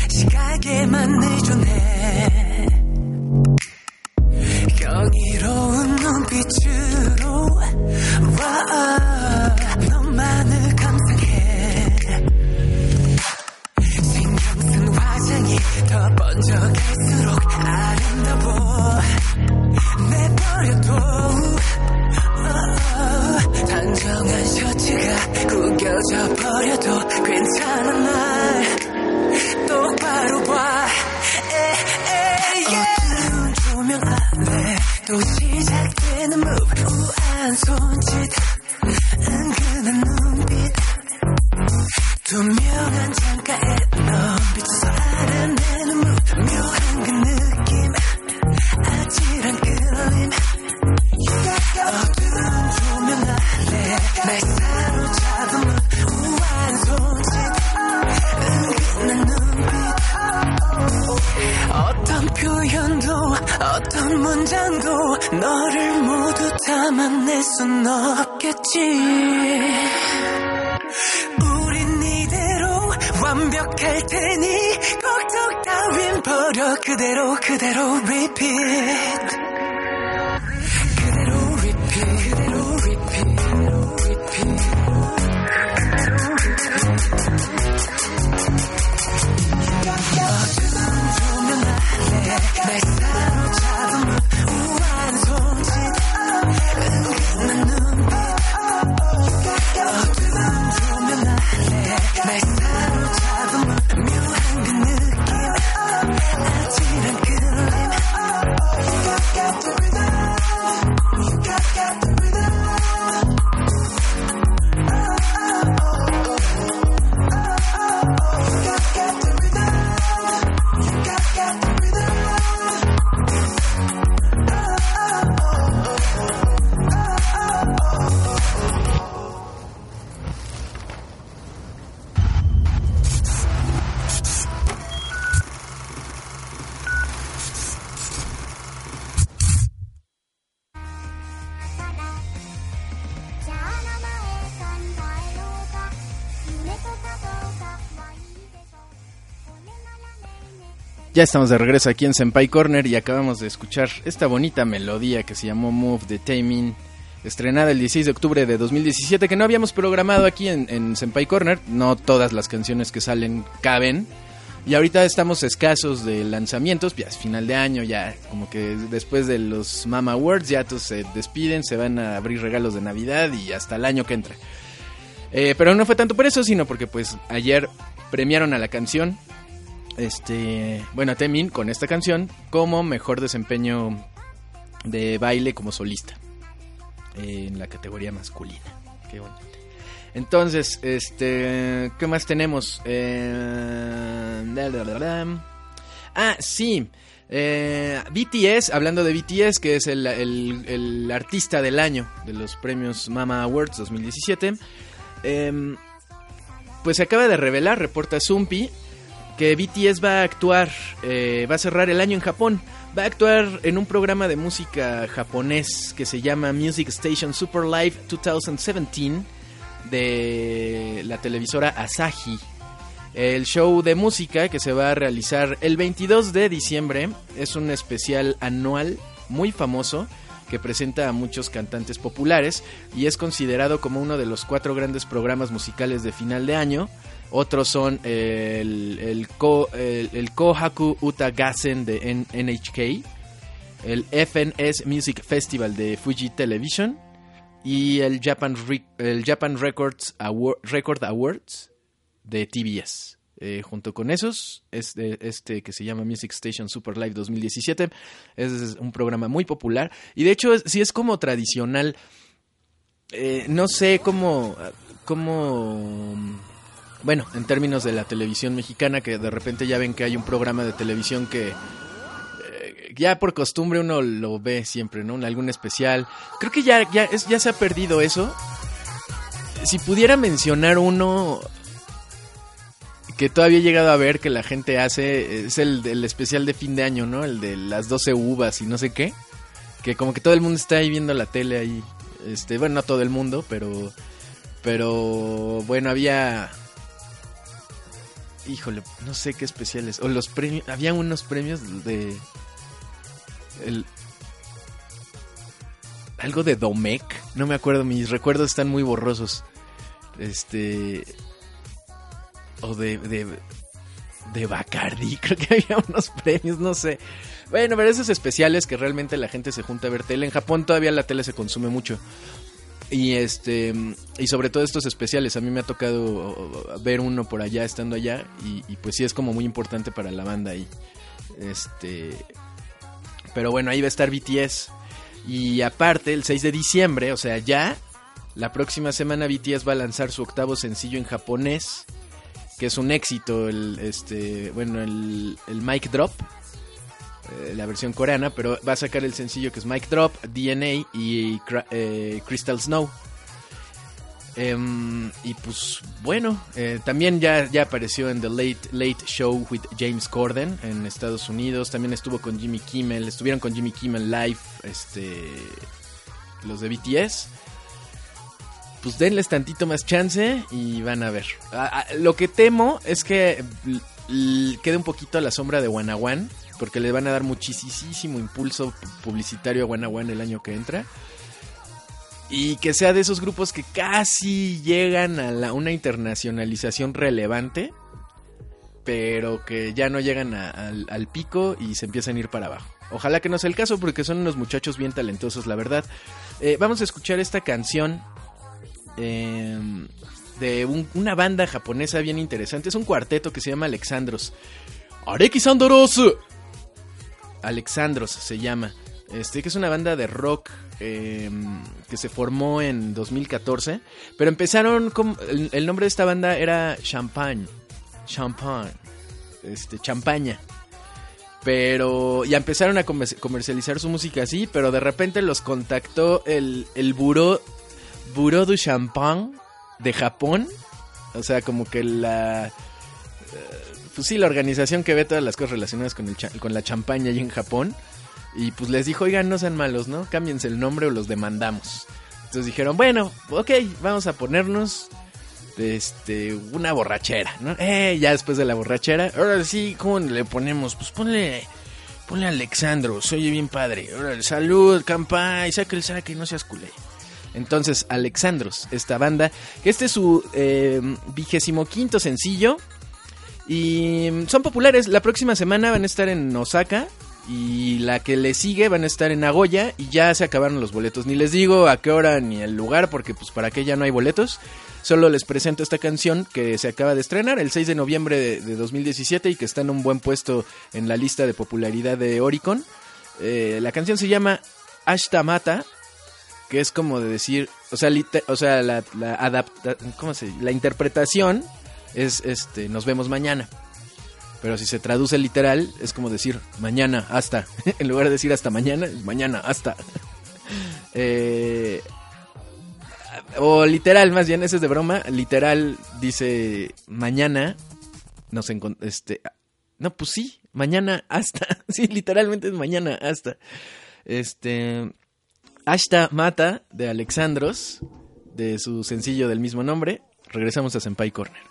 시각에만 의존해 Ya estamos de regreso aquí en Senpai Corner y acabamos de escuchar esta bonita melodía que se llamó Move the Taming, estrenada el 16 de octubre de 2017, que no habíamos programado aquí en, en Senpai Corner. No todas las canciones que salen caben. Y ahorita estamos escasos de lanzamientos, ya es final de año, ya como que después de los Mama Awards ya todos se despiden, se van a abrir regalos de Navidad y hasta el año que entra. Eh, pero no fue tanto por eso, sino porque pues ayer premiaron a la canción este, bueno, Temin con esta canción como mejor desempeño de baile como solista en la categoría masculina. Qué bonito. Entonces, este, ¿qué más tenemos? Eh, la, la, la, la. Ah, sí. Eh, BTS, hablando de BTS, que es el, el- el artista del año de los premios Mama Awards 2017, em, pues se acaba de revelar, reporta Zumpi, que BTS va a actuar, eh, va a cerrar el año en Japón. Va a actuar en un programa de música japonés que se llama Music Station Super Live 2017 de la televisora Asahi. El show de música que se va a realizar el 22 de diciembre es un especial anual muy famoso que presenta a muchos cantantes populares y es considerado como uno de los cuatro grandes programas musicales de final de año. Otros son el, el, Ko- el- el Kohaku Uta Gassen de NHK, el FNS Music Festival de Fuji Television y el Japan, el Japan Records Award- Record Awards de TBS. Eh, junto con esos, este, que se llama Music Station Super Live 2017 es un programa muy popular y de hecho sí es como tradicional. Eh, no sé cómo, cómo, bueno, en términos de la televisión mexicana, que de repente ya ven que hay un programa de televisión que eh, ya por costumbre uno lo ve siempre, ¿no? En algún especial. Creo que ya, ya, ya se ha perdido eso. Si pudiera mencionar uno que todavía he llegado a ver que la gente hace, es el, especial de fin de año, ¿no? El de las 12 uvas y no sé qué. Que como que todo el mundo está ahí viendo la tele ahí. Este, bueno, no todo el mundo, pero pero bueno, había híjole, no sé qué especiales o los premios, había unos premios de el algo de Domec, no me acuerdo, mis recuerdos están muy borrosos. Este o de de de Bacardi, creo que había unos premios, no sé. Bueno, pero esos especiales que realmente la gente se junta a ver tele. En Japón todavía la tele se consume mucho. Y este y sobre todo estos especiales, a mí me ha tocado ver uno por allá estando allá y, y pues sí es como muy importante para la banda ahí. Este pero bueno, ahí va a estar BTS y aparte el 6 de diciembre, o sea, ya la próxima semana BTS va a lanzar su octavo sencillo en japonés, que es un éxito el este, bueno, el el Mic Drop eh, la versión coreana, pero va a sacar el sencillo que es Mic Drop, DNA y eh, Crystal Snow. Em, y pues bueno, eh, también ya, ya apareció en The Late Late Show with James Corden en Estados Unidos. También estuvo con Jimmy Kimmel, estuvieron con Jimmy Kimmel live, este, los de BTS. Pues denles tantito más chance y van a ver. Lo que temo es que quede un poquito a la sombra de One, porque le van a dar muchísimo impulso publicitario a One el año que entra. Y que sea de esos grupos que casi llegan a una internacionalización relevante, pero que ya no llegan al pico y se empiezan a ir para abajo. Ojalá que no sea el caso, porque son unos muchachos bien talentosos, la verdad. Eh, vamos a escuchar esta canción eh, de un- una banda japonesa bien interesante. Es un cuarteto que se llama Alexandros. Arekisandros. Alexandros se llama. Este, que es una banda de rock eh, que se formó en 2014. Pero empezaron con. El, nombre de esta banda era Champagne. Champagne. Este, champaña. Pero ya empezaron a comer- comercializar su música así. Pero de repente los contactó el, el buró. Bureau du Champagne de Japón. O sea, como que la. eh, Pues sí, la organización que ve todas las cosas relacionadas con, el cha- con la champaña ahí en Japón. Y pues les dijo, oigan, no sean malos, ¿no? Cámbiense el nombre o los demandamos. Entonces dijeron, bueno, ok, vamos a ponernos este, una borrachera, ¿no? Eh, ya después de la borrachera, ahora sí, ¿cómo le ponemos? Pues ponle, ponle Alexandro, se oye bien padre. Ahora, salud, campa, y saque el saque, no seas culé. Entonces, Alexandros, esta banda, este es su eh, vigésimo quinto sencillo. Y son populares. La próxima semana van a estar en Osaka. Y la que le sigue van a estar en Nagoya. Y ya se acabaron los boletos. Ni les digo a qué hora ni el lugar. Porque pues para qué ya no hay boletos. Solo les presento esta canción que se acaba de estrenar el 6 de noviembre de, de 2017. Y que está en un buen puesto en la lista de popularidad de Oricon. Eh, la canción se llama Ashta Mata que es como de decir, o sea, o sea, la, adapta, ¿cómo se? La interpretación es, este, nos vemos mañana. Pero si se traduce literal, es como decir mañana, hasta. en lugar de decir hasta mañana, mañana, hasta. Eh, o literal, más bien, ese es de broma. Literal dice mañana, nos encon- este, no, pues sí, mañana hasta. sí, literalmente es mañana hasta. Este, Ashta Mata de Alexandros, de su sencillo del mismo nombre. Regresamos a Senpai Corner.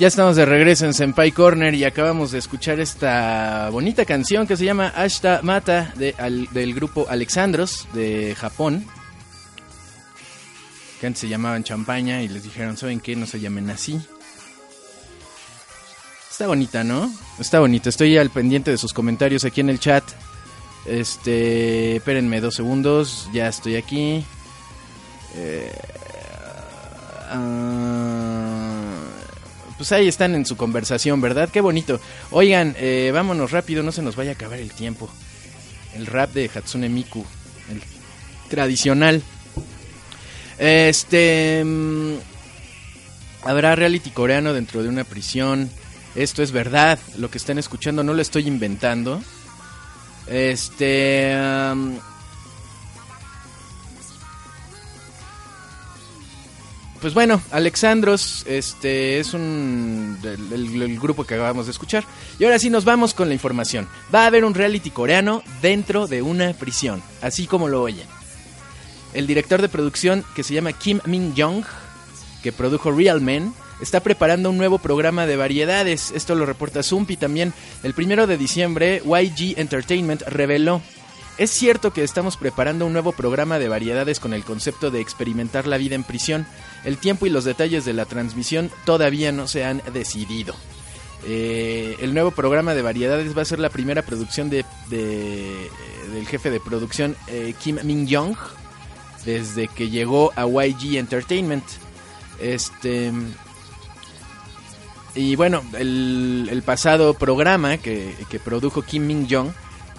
Ya estamos de regreso en Senpai Corner y acabamos de escuchar esta bonita canción que se llama Ashta Mata del grupo Alexandros de Japón. Que antes se llamaban Champaña y les dijeron, ¿saben qué? No se llamen así. Está bonita, ¿no? Está bonita. Estoy al pendiente de sus comentarios aquí en el chat. Este, espérenme dos segundos. Ya estoy aquí. Pues ahí están en su conversación, ¿verdad? Qué bonito. Oigan, eh, vámonos rápido, no se nos vaya a acabar el tiempo. El rap de Hatsune Miku, el tradicional. Este... mm, Habrá reality coreano dentro de una prisión. Esto es verdad. Lo que están escuchando no lo estoy inventando. Este... am, Pues bueno, Alexandros, este es un el, grupo que acabamos de escuchar. Y ahora sí nos vamos con la información. Va a haber un reality coreano dentro de una prisión, así como lo oyen. El director de producción que se llama Kim Min Jong, que produjo Real Men, está preparando un nuevo programa de variedades. Esto lo reporta Zumpi también. El primero de diciembre, YG Entertainment reveló es cierto que estamos preparando un nuevo programa de variedades con el concepto de experimentar la vida en prisión. El tiempo y los detalles de la transmisión todavía no se han decidido. Eh, el nuevo programa de variedades va a ser la primera producción de, de- del jefe de producción eh, Kim Min Young desde que llegó a YG Entertainment. Este y bueno, el, pasado programa que, produjo Kim Min Jong,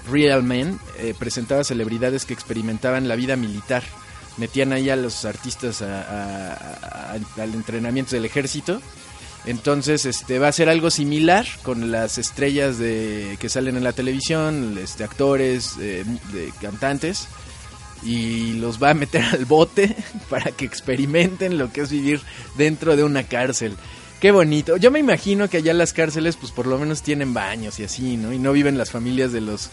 Real Men, eh, presentaba celebridades que experimentaban la vida militar. Metían ahí a los artistas a- al entrenamiento del ejército. Entonces, este va a ser algo similar con las estrellas de que salen en la televisión, este actores, eh, de cantantes y los va a meter al bote para que experimenten lo que es vivir dentro de una cárcel. Qué bonito. Yo me imagino que allá las cárceles, pues por lo menos tienen baños y así, ¿no? Y no viven las familias de los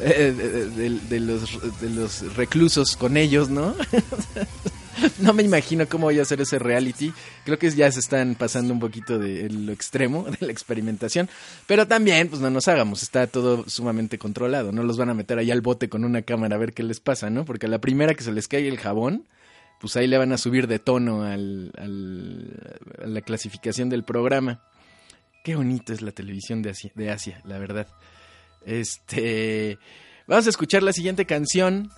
eh, de, de- los de los reclusos con ellos, ¿no? no me imagino cómo voy a hacer ese reality. Creo que ya se están pasando un poquito de lo extremo de la experimentación. Pero también, pues no nos hagamos, está todo sumamente controlado. No los van a meter ahí al bote con una cámara a ver qué les pasa, ¿no? Porque a la primera que se les caiga el jabón, pues ahí le van a subir de tono al, al- a la clasificación del programa. Qué bonito es la televisión de Asia, la verdad. Este, vamos a escuchar la siguiente canción.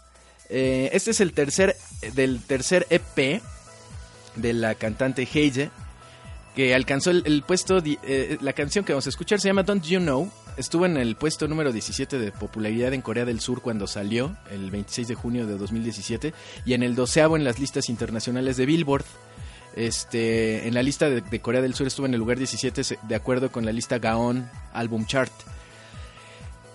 Eh, este es el tercer del tercer EP de la cantante Heije que alcanzó el, puesto. eh, la canción que vamos a escuchar se llama Don't You Know. Estuvo en el puesto número 17 de popularidad en Corea del Sur cuando salió, el 26 de junio de 2017, y en el doceavo en las listas internacionales de Billboard. Este, en la lista de, de Corea del Sur estuvo en el lugar 17 se- de acuerdo con la lista Gaon Album Chart.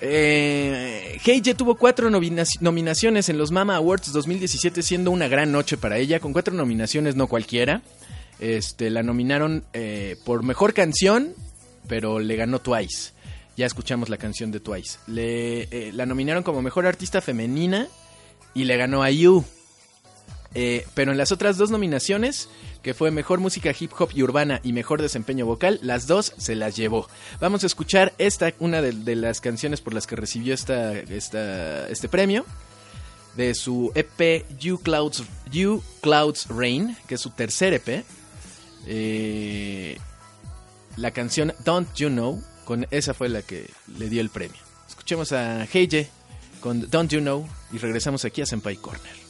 Eh, Heije tuvo cuatro nominaci- nominaciones en los Mama Awards 2017, siendo una gran noche para ella, con cuatro nominaciones, no cualquiera. Este, la nominaron eh, por mejor canción, pero le ganó Twice. Ya escuchamos la canción de Twice. Le, eh, la nominaron como mejor artista femenina y le ganó a You. Eh, pero en las otras dos nominaciones, que fue Mejor Música Hip Hop y Urbana y Mejor Desempeño Vocal, las dos se las llevó. Vamos a escuchar esta, una de, las canciones por las que recibió esta, esta, este premio, de su EP You Clouds, you Clouds Rain, que es su tercer EP. Eh, la canción Don't You Know, con esa fue la que le dio el premio. Escuchemos a Heije con Don't You Know y regresamos aquí a Senpai Corner.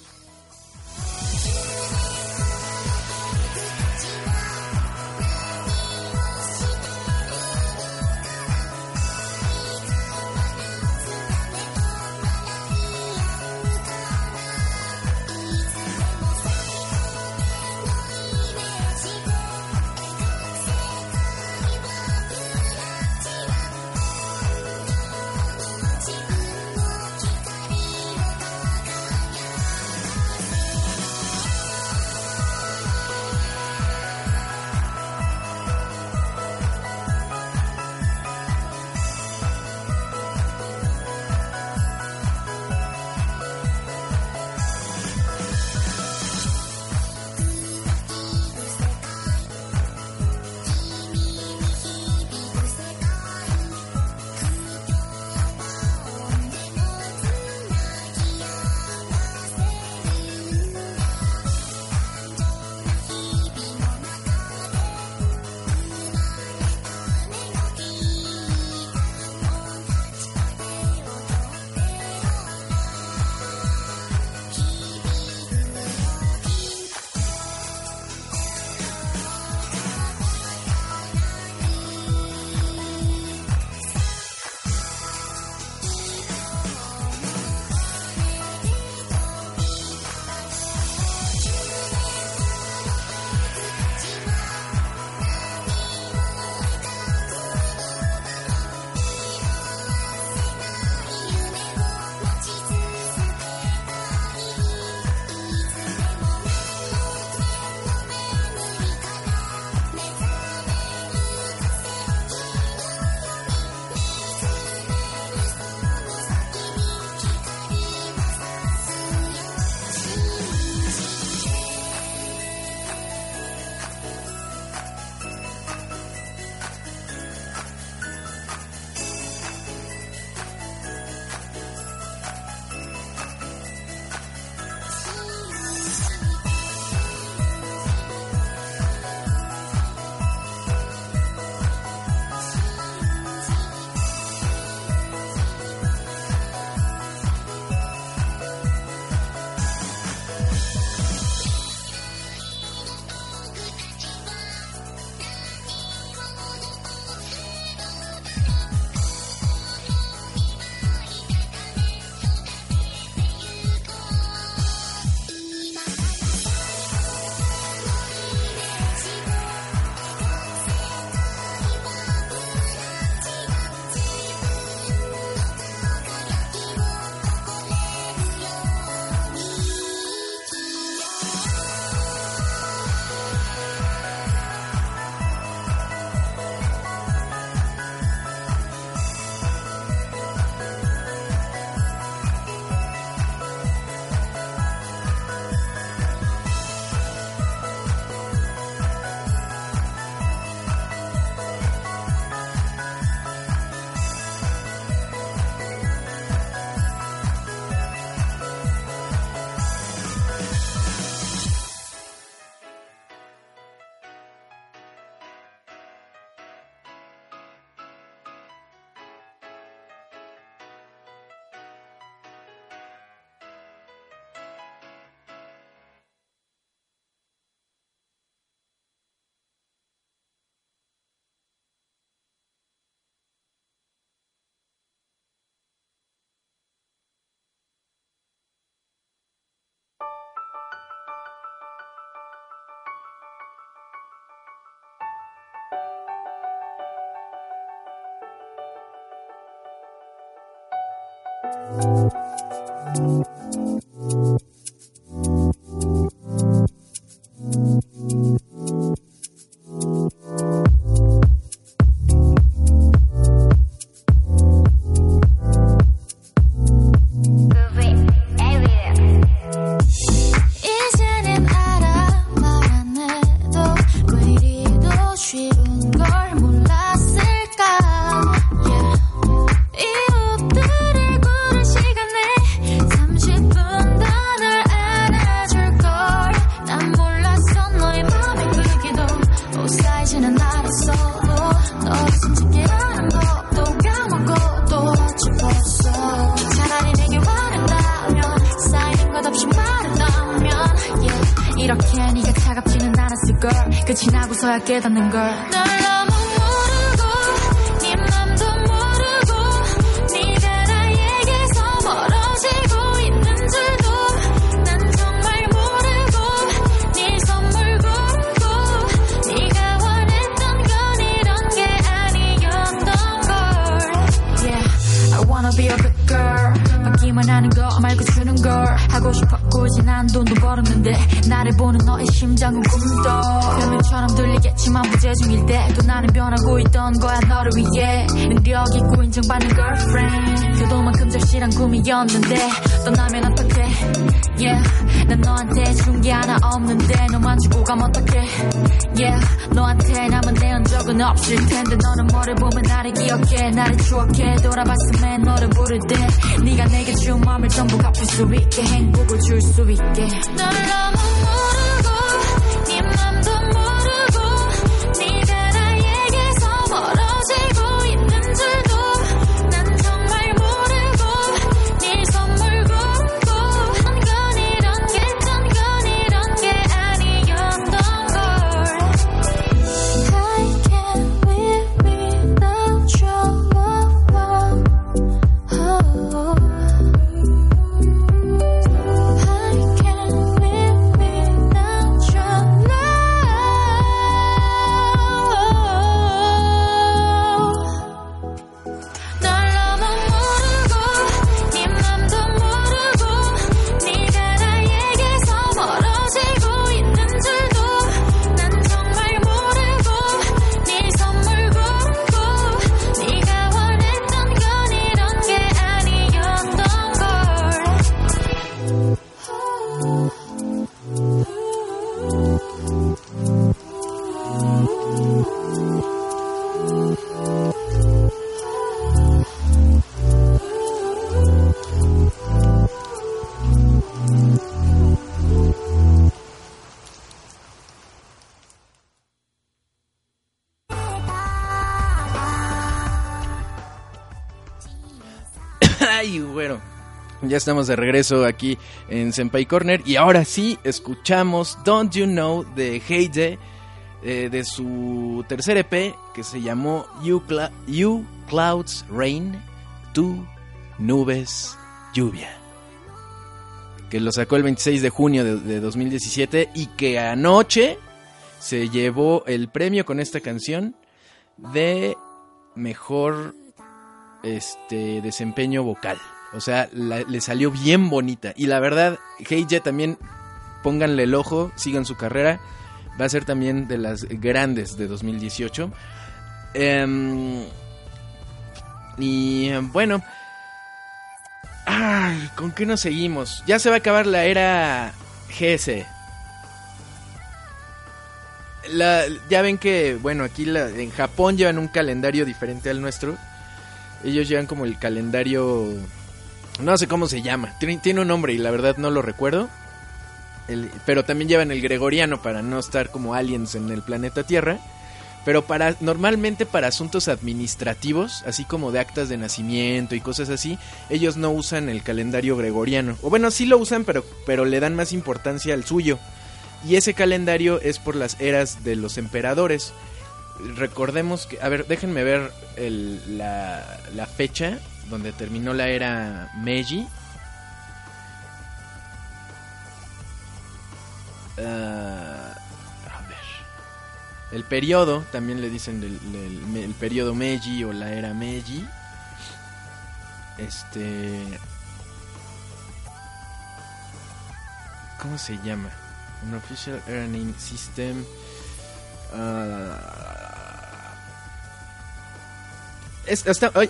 깨닫는 걸. 널 너무 모르고 네 맘도 모르고 네가 나에게서 멀어지고 있는 줄도 난 정말 모르고 네 선물 고르고 네가 원했던 건 이런 게 아니었던 걸. Yeah, I wanna be a good girl. 받기만 하는 거 말고 주는 걸. 하고 싶어 굳이 난 돈도 벌었는데 나를 보는 너의 심장은 꿈도. 변명처럼 들리겠 지만 부재 중일 때도 나는 변하고 있던 거야 너를 위해. 능력 있고 인정받는 girlfriend. 교도만큼 절실한 꿈이었는데 떠나면 어떡해? Yeah 난 너한테 준 게 하나 없는데 너만 주고 가면 어떡해? Yeah 너한테 남은 내 흔적은 없을 텐데 너는 뭐를 보면 나를 기억해. 나를 추억해. 돌아봤음에 너를 부를 때 네가 내게 준 마음을 전부 갚을 수 있게 행복을 줄 수 있게. 널 너무 Ya estamos de regreso aquí en Senpai Corner y ahora sí escuchamos Don't You Know de Heide eh, de su tercer EP que se llamó You, Clouds Rain, Tú Nubes Lluvia. Que lo sacó el 26 de junio de, de 2017 y que anoche se llevó el premio con esta canción de mejor este desempeño vocal. O sea, le salió bien bonita. Y la verdad, Heije también, pónganle el ojo, sigan su carrera. Va a ser también de las grandes de 2018. Em, y bueno. Ay, ¿Con qué nos seguimos? Ya se va a acabar la era GS. Ya ven que, bueno, aquí en Japón llevan un calendario diferente al nuestro. Ellos llevan como el calendario. No sé cómo se llama. Tiene, un nombre y la verdad no lo recuerdo. Pero también llevan el gregoriano para no estar como aliens en el planeta Tierra. Pero para normalmente para asuntos administrativos, así como de actas de nacimiento y cosas así, ellos no usan el calendario gregoriano. O bueno, sí lo usan, pero, pero le dan más importancia al suyo. Y ese calendario es por las eras de los emperadores. Recordemos que, a ver, déjenme ver el- la fecha donde terminó la era Meiji. Ah, a ver. El periodo, también le dicen el, periodo Meiji o la era Meiji. este... ¿Cómo se llama? Un Official Earning System. ah,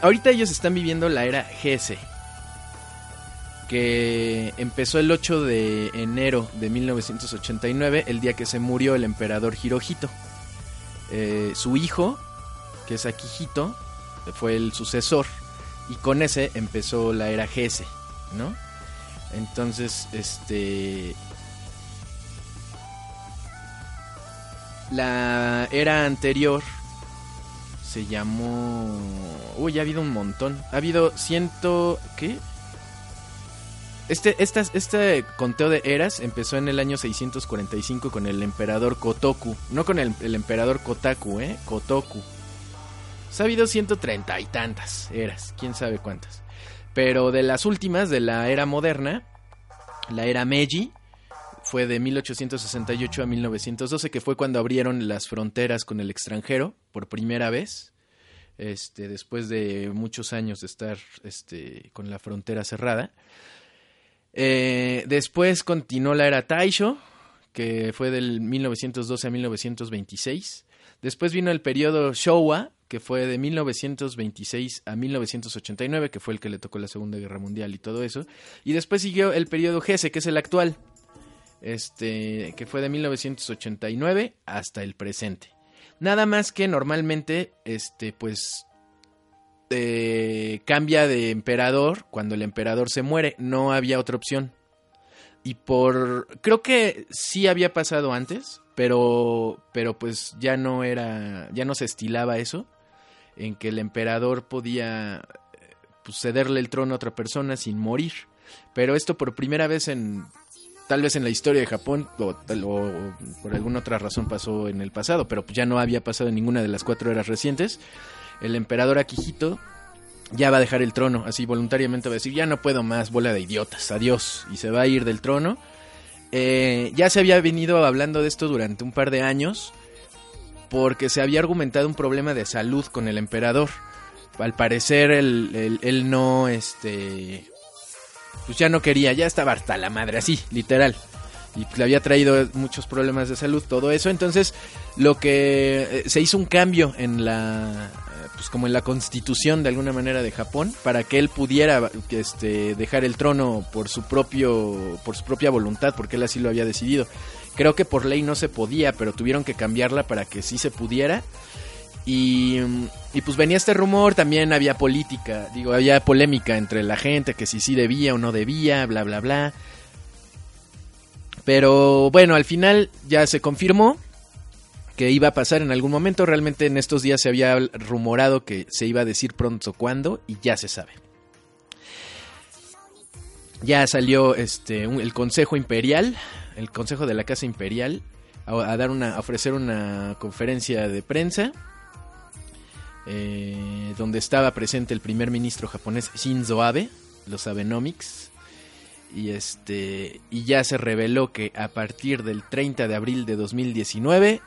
ahorita ellos están viviendo la era GS. Que empezó el 8 de enero de 1989, el día que se murió el emperador Hirohito. Eh, su hijo, que es Akihito, fue el sucesor. Y con ese empezó la era GS, ¿no? Entonces, este. La era anterior se llamó. Uy, ha habido un montón. Ha habido ciento. ¿Qué? Este, estas- este conteo de eras empezó en el año 645 con el emperador Kotoku. No con el, el emperador Kotaku, ¿eh? Kotoku. Ha habido 130 y tantas eras, quién sabe cuántas. Pero de las últimas, de la era moderna, la era Meiji, fue de 1868 a 1912, que fue cuando abrieron las fronteras con el extranjero por primera vez. Este, después de muchos años de estar este, con la frontera cerrada. Eh, después continuó la era Taisho, que fue del 1912 a 1926. Después vino el periodo Showa, que fue de 1926 a 1989, que fue el que le tocó la Segunda Guerra Mundial y todo eso. Y después siguió el periodo Gese, que es el actual, este, que fue de 1989 hasta el presente. Nada más que normalmente, este, pues, eh, cambia de emperador cuando el emperador se muere. No había otra opción. Y por, creo que sí había pasado antes, pero, pero pues ya no era, ya no se estilaba eso, en que el emperador podía eh, pues, cederle el trono a otra persona sin morir. Pero esto por primera vez en tal vez en la historia de Japón o, o por alguna otra razón pasó en el pasado, pero ya no había pasado en ninguna de las cuatro eras recientes. El emperador Akihito ya va a dejar el trono, así voluntariamente va a decir, ya no puedo más, bola de idiotas, adiós, y se va a ir del trono. Eh, ya se había venido hablando de esto durante un par de años, porque se había argumentado un problema de salud con el emperador. Al parecer él, él- él no, este, pues ya no quería, ya estaba hasta la madre, así, literal. Y le había traído muchos problemas de salud, todo eso. Entonces, lo que eh, se hizo un cambio en la, eh, pues como en la constitución de alguna manera de Japón, para que él pudiera este, dejar el trono por su propio, por su propia voluntad, porque él así lo había decidido. Creo que por ley no se podía, pero tuvieron que cambiarla para que sí se pudiera. Y, pues venía este rumor, también había política, digo, había polémica entre la gente, que si sí debía o no debía, bla, bla, bla. Pero bueno, al final ya se confirmó que iba a pasar en algún momento. Realmente en estos días se había rumorado que se iba a decir pronto cuándo y ya se sabe. Ya salió este el Consejo Imperial, el Consejo de la Casa Imperial, a, a dar una, a ofrecer una conferencia de prensa eh, donde estaba presente el primer ministro japonés Shinzo Abe, los Abenomics, y este y ya se reveló que a partir del 30 de abril de 2019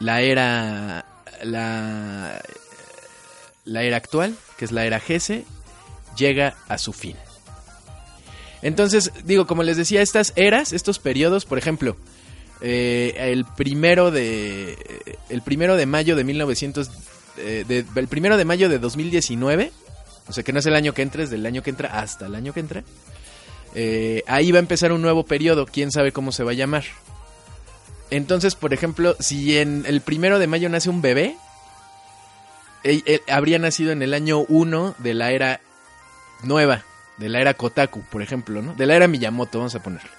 la era la la era actual, que es la era GS, llega a su fin. Entonces, digo, como les decía, estas eras, estos periodos, por ejemplo, eh, el primero de el primero de mayo de 1900 eh, el primero de mayo de 2019 o sea que no es el año que entra es del año que entra hasta el año que entra eh, ahí va a empezar un nuevo periodo quién sabe cómo se va a llamar. Entonces por ejemplo si en el primero de mayo nace un bebé él habría nacido en el año 1 de la era nueva de la era Kotaku por ejemplo no de la era Miyamoto vamos a ponerle.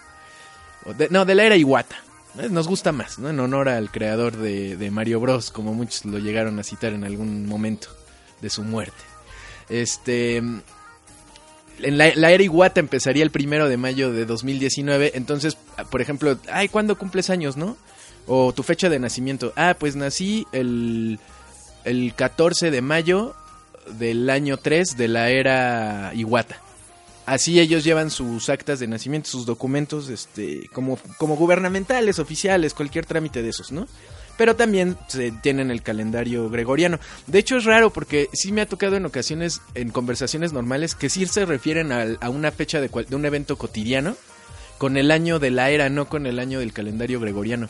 No, de la era Iwata. Eh, Nos gusta más, ¿no? En honor al creador de, de Mario Bros, como muchos lo llegaron a citar en algún momento de su muerte. Este. En la, era Iwata empezaría el primero de mayo de 2019. Entonces, por ejemplo, ay, ¿cuándo cumples años, no? O tu fecha de nacimiento. Ah, pues nací el, el 14 de mayo del año 3 de la era Iwata. Así ellos llevan sus actas de nacimiento, sus documentos, este, como, como gubernamentales, oficiales, cualquier trámite de esos, ¿no? pero también se tienen el calendario gregoriano. De hecho es raro porque sí me ha tocado en ocasiones, en conversaciones normales, que sí se refieren a, a una fecha de, cual- de un evento cotidiano con el año de la era, no con el año del calendario gregoriano.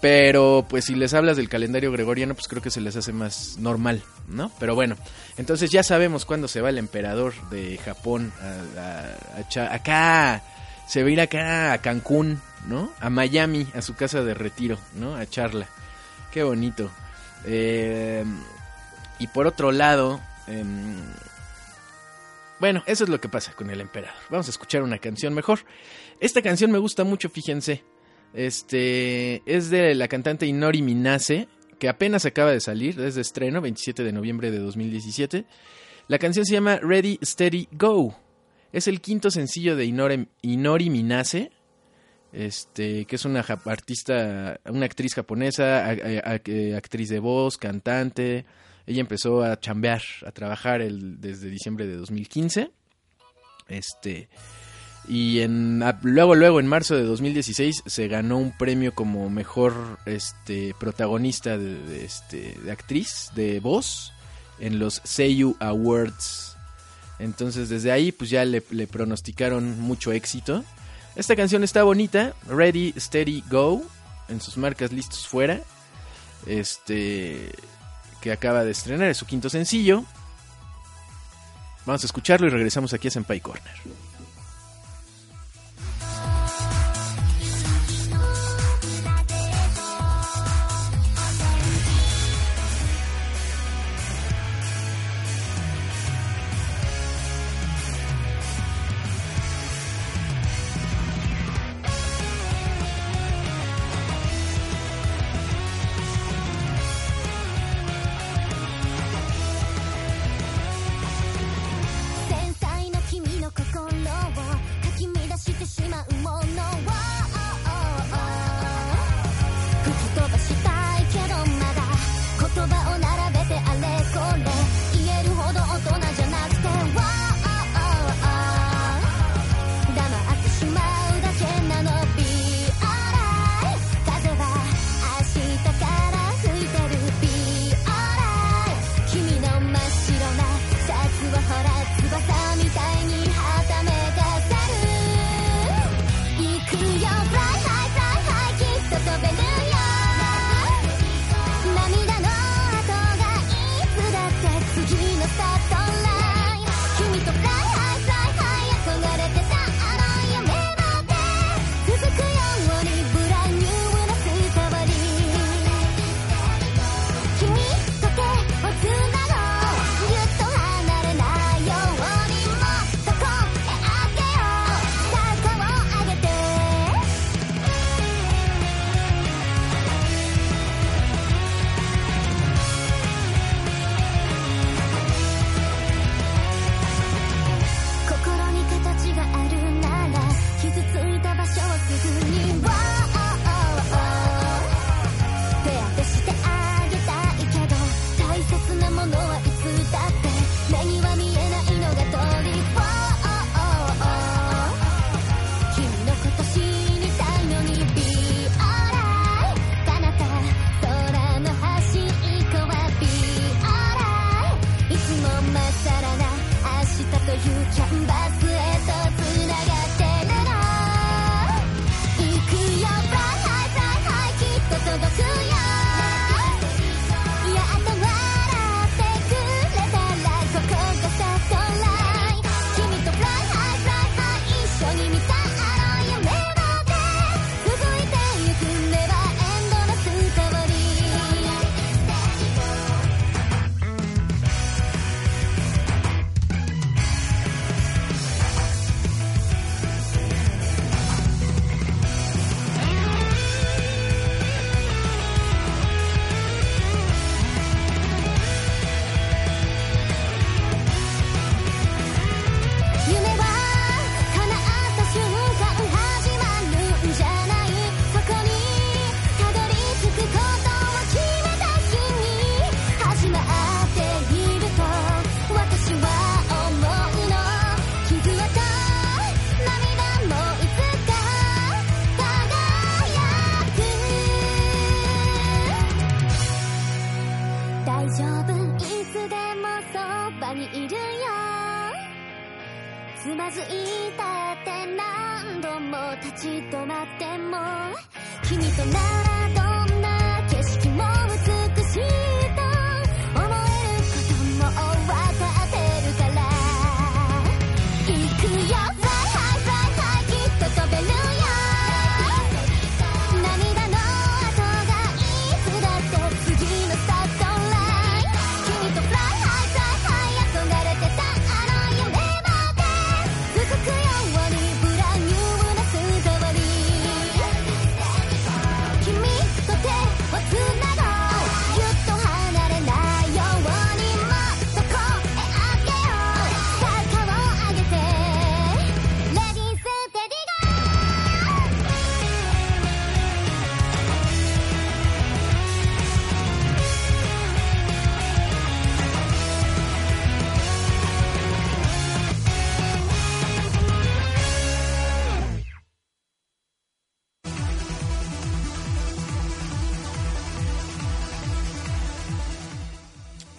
Pero pues si les hablas del calendario gregoriano, pues creo que se les hace más normal, ¿no? Pero bueno, entonces ya sabemos cuándo se va el emperador de Japón a, a- acá, se va a ir acá a Cancún, ¿no? A Miami, a su casa de retiro, ¿no? A charla. Qué bonito. Eh, y por otro lado, em, bueno, eso es lo que pasa con el emperador. Vamos a escuchar una canción mejor. Esta canción me gusta mucho, fíjense. Este es de la cantante Inori Minase, que apenas acaba de salir, es de estreno, 27 de noviembre de 2017. La canción se llama Ready, Steady, Go. Es el quinto sencillo de Inori, Minase, este, que es una artista, una actriz japonesa, actriz de voz, cantante. Ella empezó a chambear, a trabajar el- desde diciembre de 2015. Este, y en, luego, luego, en marzo de 2016, se ganó un premio como mejor este, protagonista este, de actriz de voz en los Seiyu Awards. Entonces, desde ahí, pues ya le, le pronosticaron mucho éxito. Esta canción está bonita, Ready, Steady, Go, en sus marcas listos fuera. Este, que acaba de estrenar, es su quinto sencillo. Vamos a escucharlo y regresamos aquí a Senpai Corner.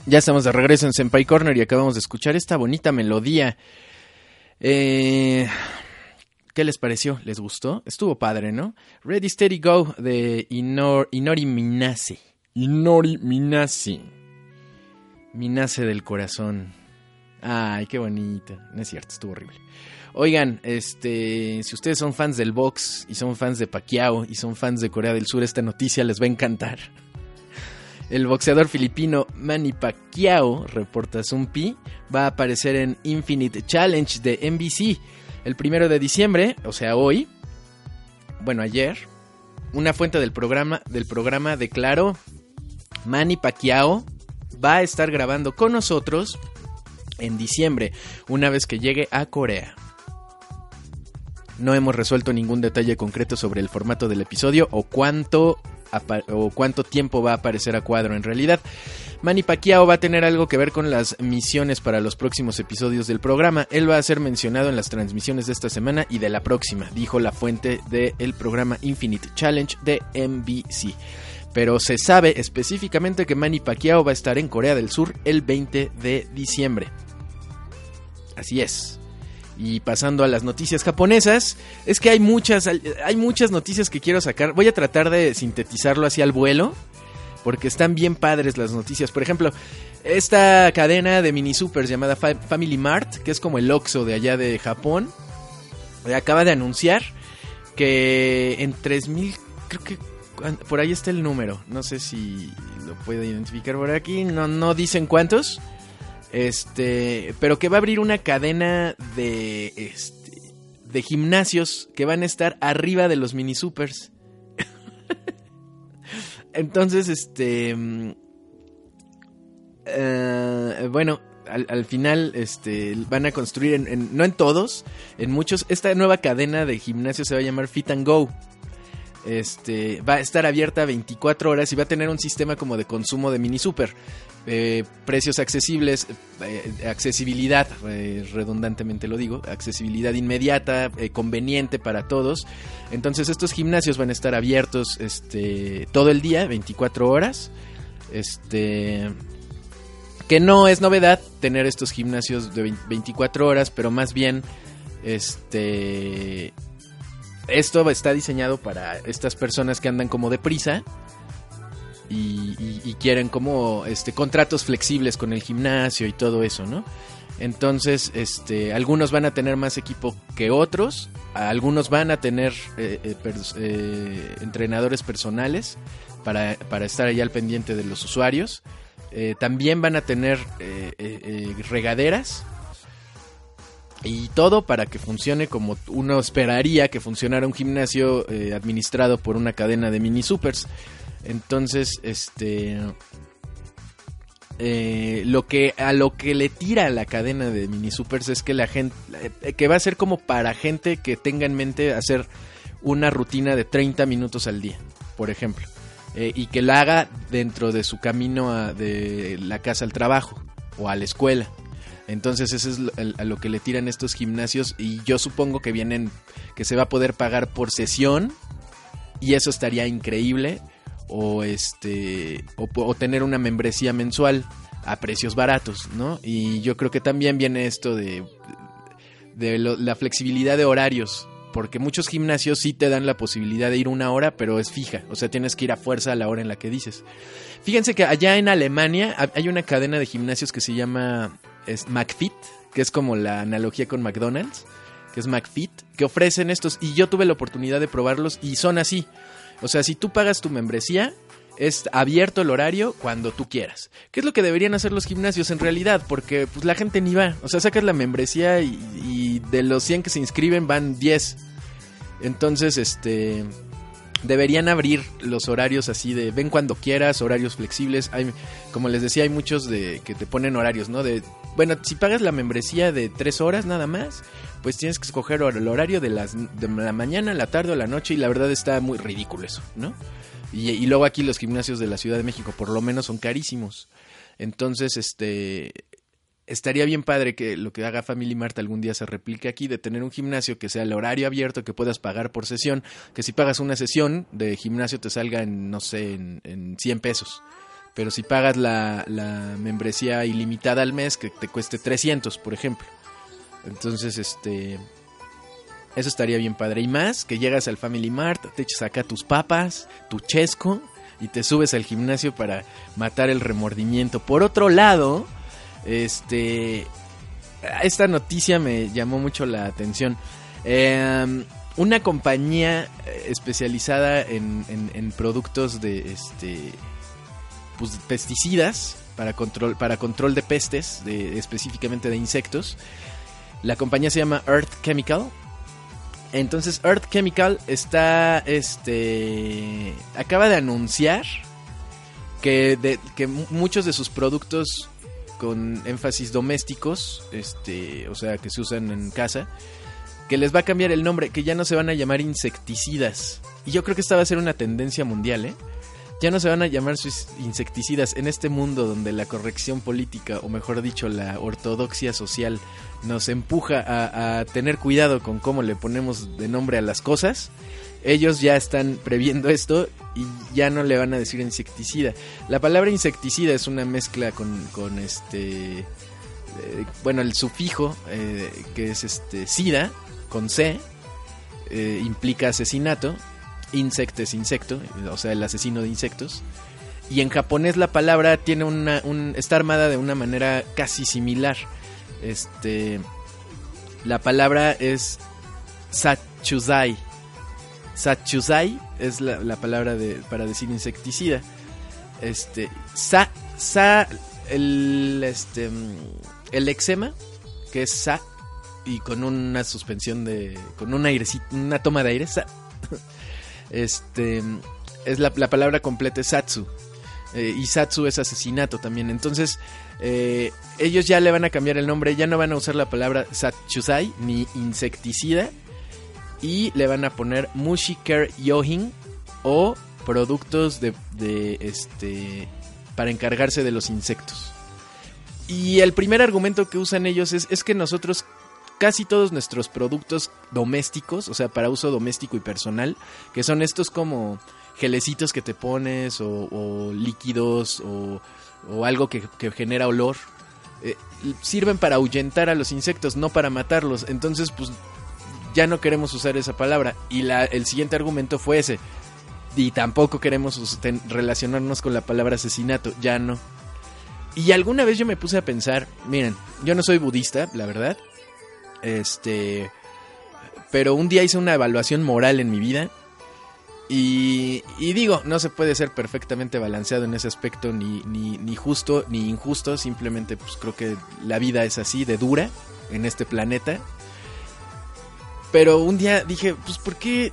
Ya estamos de regreso en Senpai Corner y acabamos de escuchar esta bonita melodía. Eh, ¿Qué les pareció? ¿Les gustó? Estuvo padre, ¿no? Ready, Steady, Go de Inor- Inori Minase. Inori Minase. Minase del corazón. Ay, qué bonito. No es cierto, estuvo horrible. Oigan, este, si ustedes son fans del box y son fans de Pacquiao y son fans de Corea del Sur, esta noticia les va a encantar. El boxeador filipino Manny Pacquiao, reporta Zumpi, va a aparecer en Infinite Challenge de NBC el primero de diciembre, o sea, hoy. Bueno, ayer. Una fuente del programa, del programa declaró: Manny Pacquiao va a estar grabando con nosotros en diciembre, una vez que llegue a Corea. No hemos resuelto ningún detalle concreto sobre el formato del episodio o cuánto o cuánto tiempo va a aparecer a cuadro en realidad. Manny Pacquiao va a tener algo que ver con las misiones para los próximos episodios del programa. Él va a ser mencionado en las transmisiones de esta semana y de la próxima, dijo la fuente del programa Infinite Challenge de NBC. Pero se sabe específicamente que Manny Pacquiao va a estar en Corea del Sur el 20 de diciembre. Así es. Y pasando a las noticias japonesas, es que hay muchas, hay muchas noticias que quiero sacar. Voy a tratar de sintetizarlo hacia el vuelo, porque están bien padres las noticias. Por ejemplo, esta cadena de mini supers llamada Fa- Family Mart, que es como el Oxxo de allá de Japón, eh, acaba de anunciar que en 3000, creo que por ahí está el número, no sé si lo puedo identificar por aquí, no, no dicen cuántos. Este, pero que va a abrir una cadena de este de gimnasios que van a estar arriba de los mini supers. Entonces, este mm, eh, bueno, al, al final este van a construir en, no en todos, en muchos esta nueva cadena de gimnasios se va a llamar Fit and Go. Este va a estar abierta 24 horas y va a tener un sistema como de consumo de mini super. Eh, precios accesibles, eh, accesibilidad, eh, redundantemente lo digo, accesibilidad inmediata, conveniente para todos. Entonces estos gimnasios van a estar abiertos este, todo el día, 24 horas. Este, que no es novedad tener estos gimnasios de 20 24 horas, pero más bien este esto está diseñado para estas personas que andan como deprisa y, quieren como este contratos flexibles con el gimnasio y todo eso, ¿no? Entonces, este, algunos van a tener más equipo que otros, algunos van a tener eh, eh, eh, entrenadores personales para, para estar allá al pendiente de los usuarios. También van a tener regaderas y todo para que funcione como uno esperaría que funcionara un gimnasio administrado por una cadena de mini supers. Entonces, este eh, lo que a lo que le tira la cadena de mini supers es que la gente eh, que va a ser como para gente que tenga en mente hacer una rutina de 30 minutos al día, por ejemplo, eh, y que la haga dentro de su camino a- de la casa al trabajo o a la escuela. Entonces eso es a lo que le tiran estos gimnasios y yo supongo que vienen, que se va a poder pagar por sesión y eso estaría increíble o este o, tener una membresía mensual a precios baratos, ¿no? Y yo creo que también viene esto de de la flexibilidad de horarios. Porque muchos gimnasios sí te dan la posibilidad de ir una hora, pero es fija. O sea, tienes que ir a fuerza a la hora en la que dices. Fíjense que allá en Alemania ha- hay una cadena de gimnasios que se llama es McFit, que es como la analogía con McDonald's, que es McFit, que ofrecen estos. Y yo tuve la oportunidad de probarlos y son así. O sea, si tú pagas tu membresía, es abierto el horario cuando tú quieras. ¿Qué es lo que deberían hacer los gimnasios en realidad? Porque pues la gente ni va. O sea, sacas la membresía y, y de los 100 que se inscriben van 10. Entonces, este deberían abrir los horarios así de ven cuando quieras, horarios flexibles. Hay, como les decía, hay muchos de que te ponen horarios, ¿no? De bueno, si pagas la membresía de tres horas nada más, pues tienes que escoger el horario de las de la mañana, la tarde o la noche y la verdad está muy ridículo eso, ¿no? Y, y luego aquí los gimnasios de la Ciudad de México por lo menos son carísimos. Entonces, este estaría bien padre que lo que haga Family Mart algún día se replique aquí, de tener un gimnasio que sea el horario abierto, que puedas pagar por sesión, que si pagas una sesión de gimnasio te salga en, no sé, en, en 100 pesos. Pero si pagas la, membresía ilimitada al mes, que te cueste 300, por ejemplo. Entonces, este... Eso estaría bien padre. Y más, que llegas al Family Mart, te echas acá tus papas, tu chesco, y te subes al gimnasio para matar el remordimiento. Por otro lado, este. Esta noticia me llamó mucho la atención. Eh, una compañía eh, especializada en, en- productos de este. Pues pesticidas para control, para control de pestes, específicamente de insectos. La compañía se llama Earth Chemical. Entonces Earth Chemical está, este, acaba de anunciar que, de- que mu- muchos de sus productos con énfasis domésticos, este, o sea, que se usan en casa, que les va a cambiar el nombre, que ya no se van a llamar insecticidas. Y yo creo que esta va a ser una tendencia mundial, ¿eh? Ya no se van a llamar sus insecticidas en este mundo donde la corrección política, o mejor dicho, la ortodoxia social, nos empuja a, a tener cuidado con cómo le ponemos de nombre a las cosas. Ellos ya están previendo esto y ya no le van a decir insecticida. La palabra insecticida es una mezcla con, con este. eh, bueno, el sufijo eh, que es este sida con C eh, implica asesinato. Insect es insecto, o sea, el asesino de insectos. Y en japonés la palabra tiene una, un, está armada de una manera casi similar. Este, la palabra es sachuzai. Sachuzai es la, la palabra de, para decir insecticida. Este, sa, sa, el, este, mm, el eczema, que es sa, y con una suspensión de, con un airecito, una toma de aire, sa. Este, es la, la palabra completa es satsu. Eh, y satsu es asesinato también. Entonces, eh, ellos ya le van a cambiar el nombre, ya no van a usar la palabra Satchusai ni insecticida y le van a poner Mushi Care Yohin o productos de, de, este para encargarse de los insectos. Y el primer argumento que usan ellos es, es que nosotros casi todos nuestros productos domésticos, o sea, para uso doméstico y personal, que son estos como gelecitos que te pones o, o líquidos o, o algo que, que genera olor, eh, sirven para ahuyentar a los insectos, no para matarlos. Entonces, pues ya no queremos usar esa palabra. Y la, el siguiente argumento fue ese. Y tampoco queremos relacionarnos con la palabra asesinato, ya no. Y alguna vez yo me puse a pensar, miren, yo no soy budista, la verdad. Este, pero un día hice una evaluación moral en mi vida y, y digo, no se puede ser perfectamente balanceado en ese aspecto, ni, ni, ni justo ni injusto, simplemente pues creo que la vida es así, de dura, en este planeta. Pero un día dije, pues ¿por qué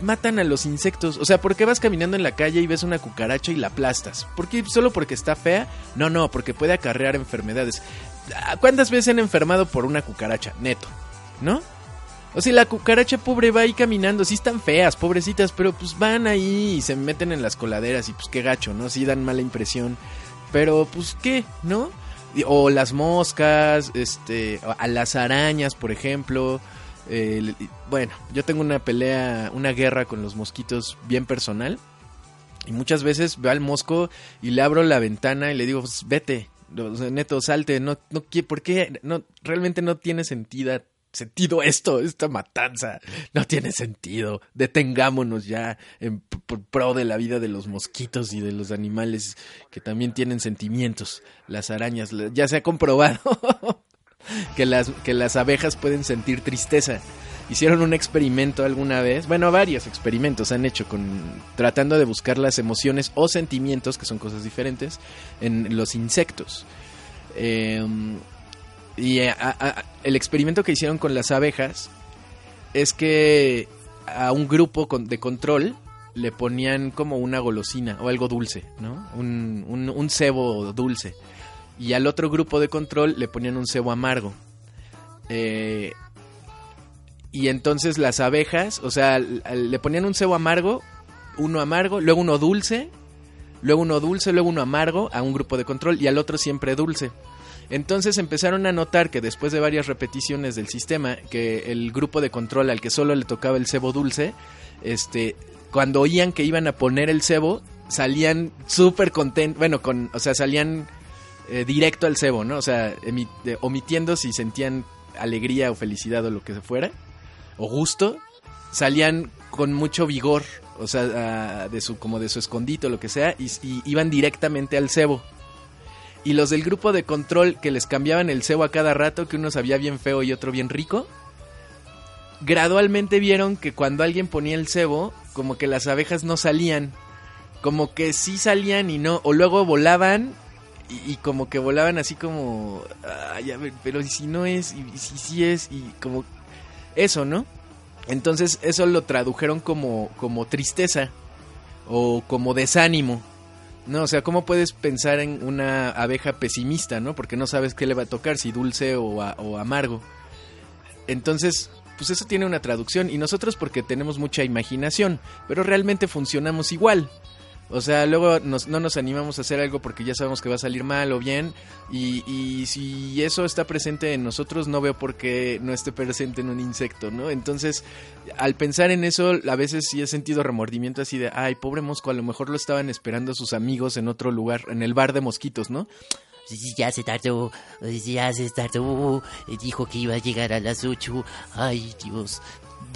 matan a los insectos? O sea, ¿por qué vas caminando en la calle y ves una cucaracha y la aplastas? ¿Por qué solo porque está fea? No, no, porque puede acarrear enfermedades. ¿Cuántas veces han enfermado por una cucaracha? Neto, ¿no? O sea, la cucaracha pobre va ahí caminando, sí están feas, pobrecitas, pero pues van ahí y se meten en las coladeras y pues qué gacho, ¿no? Sí dan mala impresión. Pero pues qué, ¿no? O las moscas, este, a las arañas, por ejemplo. Eh, bueno, yo tengo una pelea, una guerra con los mosquitos bien personal. Y muchas veces veo al mosco y le abro la ventana y le digo, pues, vete, neto, salte, no, no, ¿por qué? No, realmente no tiene sentido, sentido esto, esta matanza. No tiene sentido. Detengámonos ya en pro de la vida de los mosquitos y de los animales que también tienen sentimientos. Las arañas, ya se ha comprobado que las, que las abejas pueden sentir tristeza. Hicieron un experimento alguna vez, bueno, varios experimentos han hecho con tratando de buscar las emociones o sentimientos, que son cosas diferentes, en los insectos. Eh, y a- el experimento que hicieron con las abejas es que a un grupo de control le ponían como una golosina o algo dulce, ¿no? Un, un, un cebo dulce. Y al otro grupo de control le ponían un cebo amargo. Eh, y entonces las abejas, o sea, le ponían un cebo amargo, uno amargo, luego uno dulce, luego uno dulce, luego uno amargo a un grupo de control y al otro siempre dulce. Entonces empezaron a notar que después de varias repeticiones del sistema, que el grupo de control al que solo le tocaba el cebo dulce, este, cuando oían que iban a poner el cebo, salían súper contentos, bueno, o sea, salían eh, directo al cebo, ¿no? O sea, omitiendo si sentían alegría o felicidad o lo que fuera, o gusto, salían con mucho vigor, o sea, de su, como de su escondito, lo que sea, y, y iban directamente al cebo. Y los del grupo de control que les cambiaban el cebo a cada rato, que uno sabía bien feo y otro bien rico, gradualmente vieron que cuando alguien ponía el cebo, como que las abejas no salían, como que sí salían y no, o luego volaban y, como que volaban así como, "Ay, a ver, pero ¿y si no es, y si sí es, y como eso, ¿no? Entonces eso lo tradujeron como, como tristeza o como desánimo. No, o sea, ¿cómo puedes pensar en una abeja pesimista, no? Porque no sabes qué le va a tocar, si dulce o, a- o amargo. Entonces, pues eso tiene una traducción y nosotros porque tenemos mucha imaginación, pero realmente funcionamos igual. O sea, luego nos- no nos animamos a hacer algo porque ya sabemos que va a salir mal o bien. Y, y si eso está presente en nosotros, no veo por qué no esté presente en un insecto, ¿no? Entonces, al pensar en eso, a veces sí he sentido remordimiento así de, ay, pobre mosco, a lo mejor lo estaban esperando sus amigos en otro lugar, en el bar de mosquitos, ¿no? Ya se tardó, ya se tardó, dijo que iba a llegar a las ocho. Ay, Dios,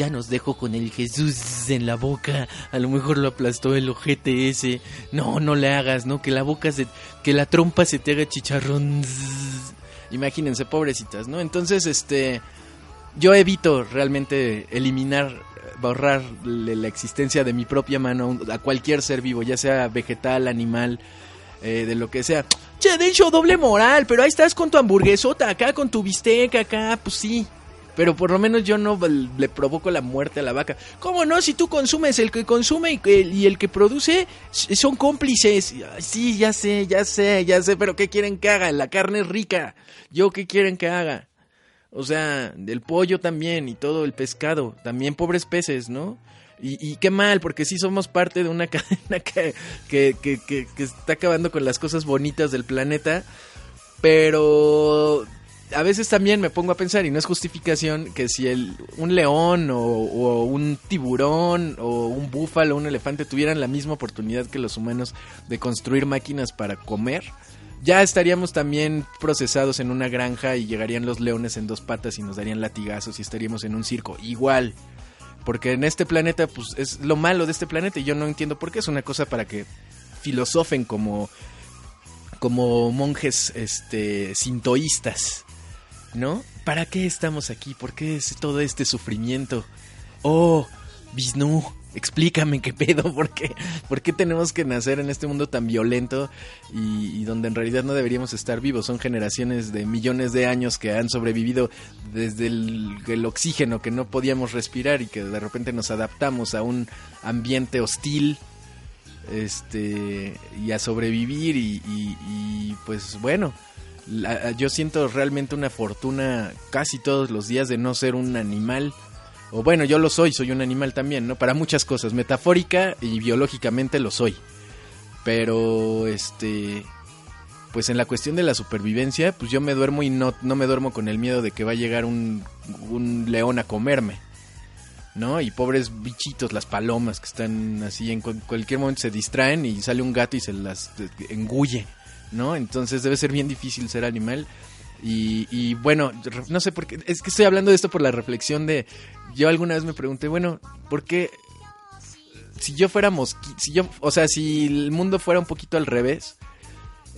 ya nos dejó con el Jesús en la boca. A lo mejor lo aplastó el ojete. No, no le hagas, ¿no? Que la boca se... Que la trompa se te haga chicharrón. Imagínense, pobrecitas, ¿no? Entonces, este... Yo evito realmente eliminar, borrar la existencia de mi propia mano a cualquier ser vivo, ya sea vegetal, animal, eh, de lo que sea. Che, de hecho, doble moral, pero ahí estás con tu hamburguesota, acá con tu bistec, acá, pues sí. Pero por lo menos yo no le provoco la muerte a la vaca. ¿Cómo no? Si tú consumes, el que consume y, el que produce son cómplices. Sí, ya sé, ya sé, ya sé, pero ¿qué quieren que haga? La carne es rica. ¿Yo qué quieren que haga? O sea, del pollo también y todo el pescado. También pobres peces, ¿no? Y, y qué mal, porque sí somos parte de una cadena que, que, que- que está acabando con las cosas bonitas del planeta. Pero a veces también me pongo a pensar, y no es justificación, que si el, un león o, un tiburón o un búfalo o un elefante tuvieran la misma oportunidad que los humanos de construir máquinas para comer, ya estaríamos también procesados en una granja y llegarían los leones en dos patas y nos darían latigazos y estaríamos en un circo. Igual. Porque en este planeta, pues es lo malo de este planeta y yo no entiendo por qué. Es una cosa para que filosofen como, como monjes este, sintoístas. ¿No? ¿Para qué estamos aquí? ¿Por qué es todo este sufrimiento? Oh, Vishnu, explícame qué pedo, ¿por qué, por qué tenemos que nacer en este mundo tan violento y, donde en realidad no deberíamos estar vivos? Son generaciones de millones de años que han sobrevivido desde el, oxígeno que no podíamos respirar y que de repente nos adaptamos a un ambiente hostil este y a sobrevivir y- y, pues bueno yo siento realmente una fortuna casi todos los días de no ser un animal. O bueno yo lo soy soy un animal también no para muchas cosas metafórica y biológicamente lo soy. Pero este pues en la cuestión de la supervivencia pues yo me duermo y no, no me duermo con el miedo de que va a llegar un, un león a comerme ¿no? Y pobres bichitos, las palomas que están así, en cu- cualquier momento se distraen y sale un gato y se las eh, engulle, ¿no? Entonces debe ser bien difícil ser animal. Y, bueno, no sé por qué, es que estoy hablando de esto por la reflexión de, yo alguna vez me pregunté, bueno, ¿por qué si yo fuera mosqui, si yo, o sea, si el mundo fuera un poquito al revés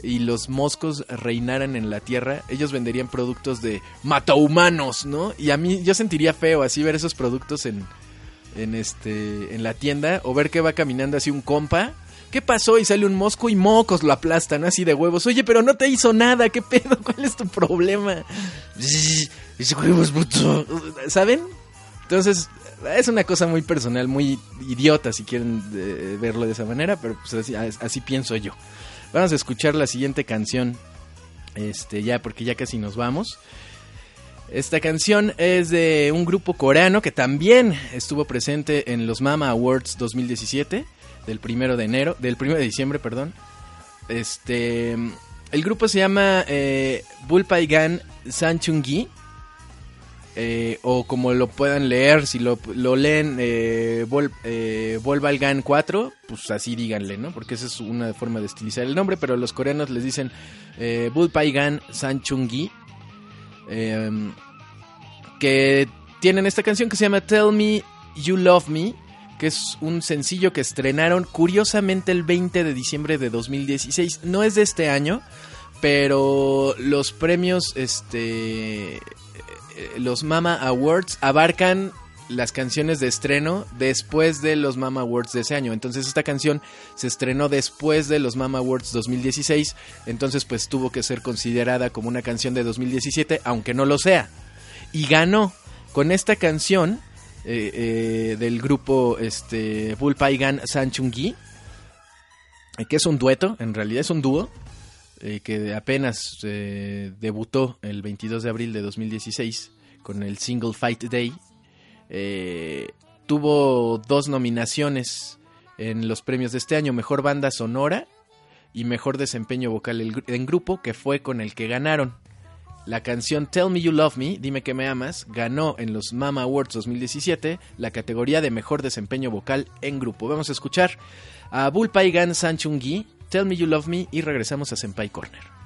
y los moscos reinaran en la tierra, ellos venderían productos de matahumanos, ¿no? Y a mí yo sentiría feo así ver esos productos en en este en la tienda o ver que va caminando así un compa. ¿Qué pasó? Y sale un mosco y mocos lo aplastan así de huevos. Oye, pero no te hizo nada. ¿Qué pedo? ¿Cuál es tu problema? Ese puto. ¿Saben? Entonces, es una cosa muy personal, muy idiota si quieren eh, verlo de esa manera, pero pues así, así pienso yo. Vamos a escuchar la siguiente canción. Este, ya, porque ya casi nos vamos. Esta canción es de un grupo coreano que también estuvo presente en los Mama Awards 2017, del primero de enero, del primero de diciembre, perdón. Este, el grupo se llama eh, Bulpaigan Sanchungi. Eh, o como lo puedan leer, si lo, lo leen eh, Vol, eh, Volvalgan 4, pues así díganle, ¿no? Porque esa es una forma de estilizar el nombre, pero los coreanos les dicen eh, Bulpaigan Sanchungi. Eh, que tienen esta canción que se llama Tell Me You Love Me, que es un sencillo que estrenaron curiosamente el 20 de diciembre de 2016. No es de este año, pero los premios, este, eh, los Mama Awards abarcan las canciones de estreno después de los Mama Awards de ese año. Entonces esta canción se estrenó después de los Mama Awards 2016. Entonces pues tuvo que ser considerada como una canción de 2017, aunque no lo sea. Y ganó con esta canción eh, eh, del grupo este, Bulpaigan Sanchungi, eh, que es un dueto, en realidad es un dúo, que apenas debutó el 22 de abril de 2016 con el single Fight Day. Tuvo dos nominaciones en los premios de este año, Mejor Banda Sonora y Mejor Desempeño Vocal en Grupo, que fue con el que ganaron. La canción Tell Me You Love Me, Dime que me amas, ganó en los Mama Awards 2017 la categoría de Mejor Desempeño Vocal en Grupo. Vamos a escuchar a Bulpaigan Sanchungi, Tell Me You Love Me y regresamos a Senpai Corner.「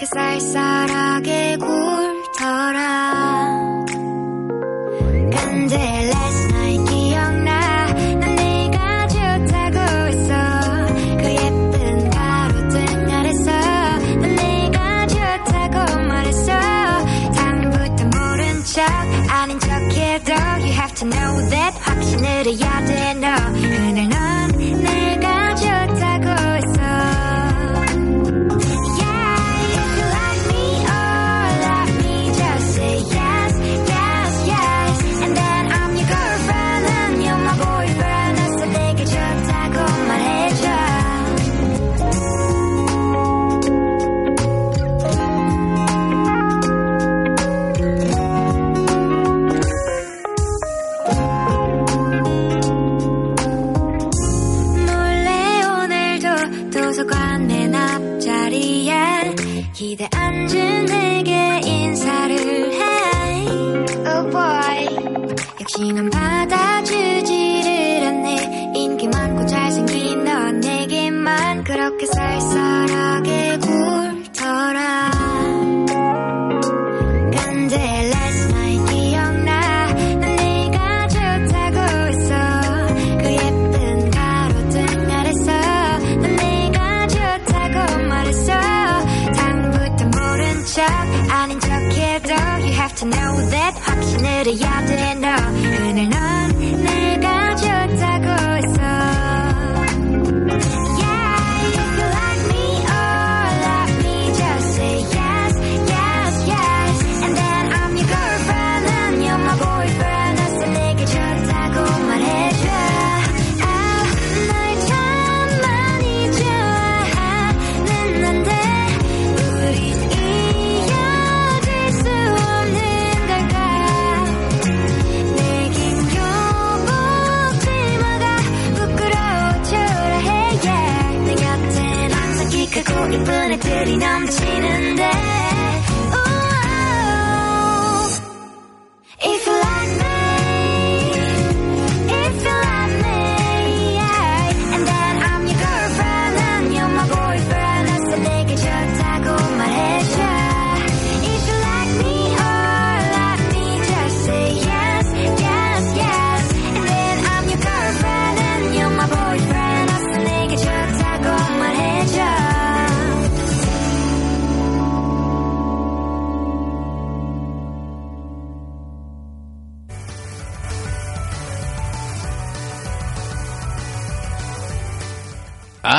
만 그렇게 쌀쌀하게 굴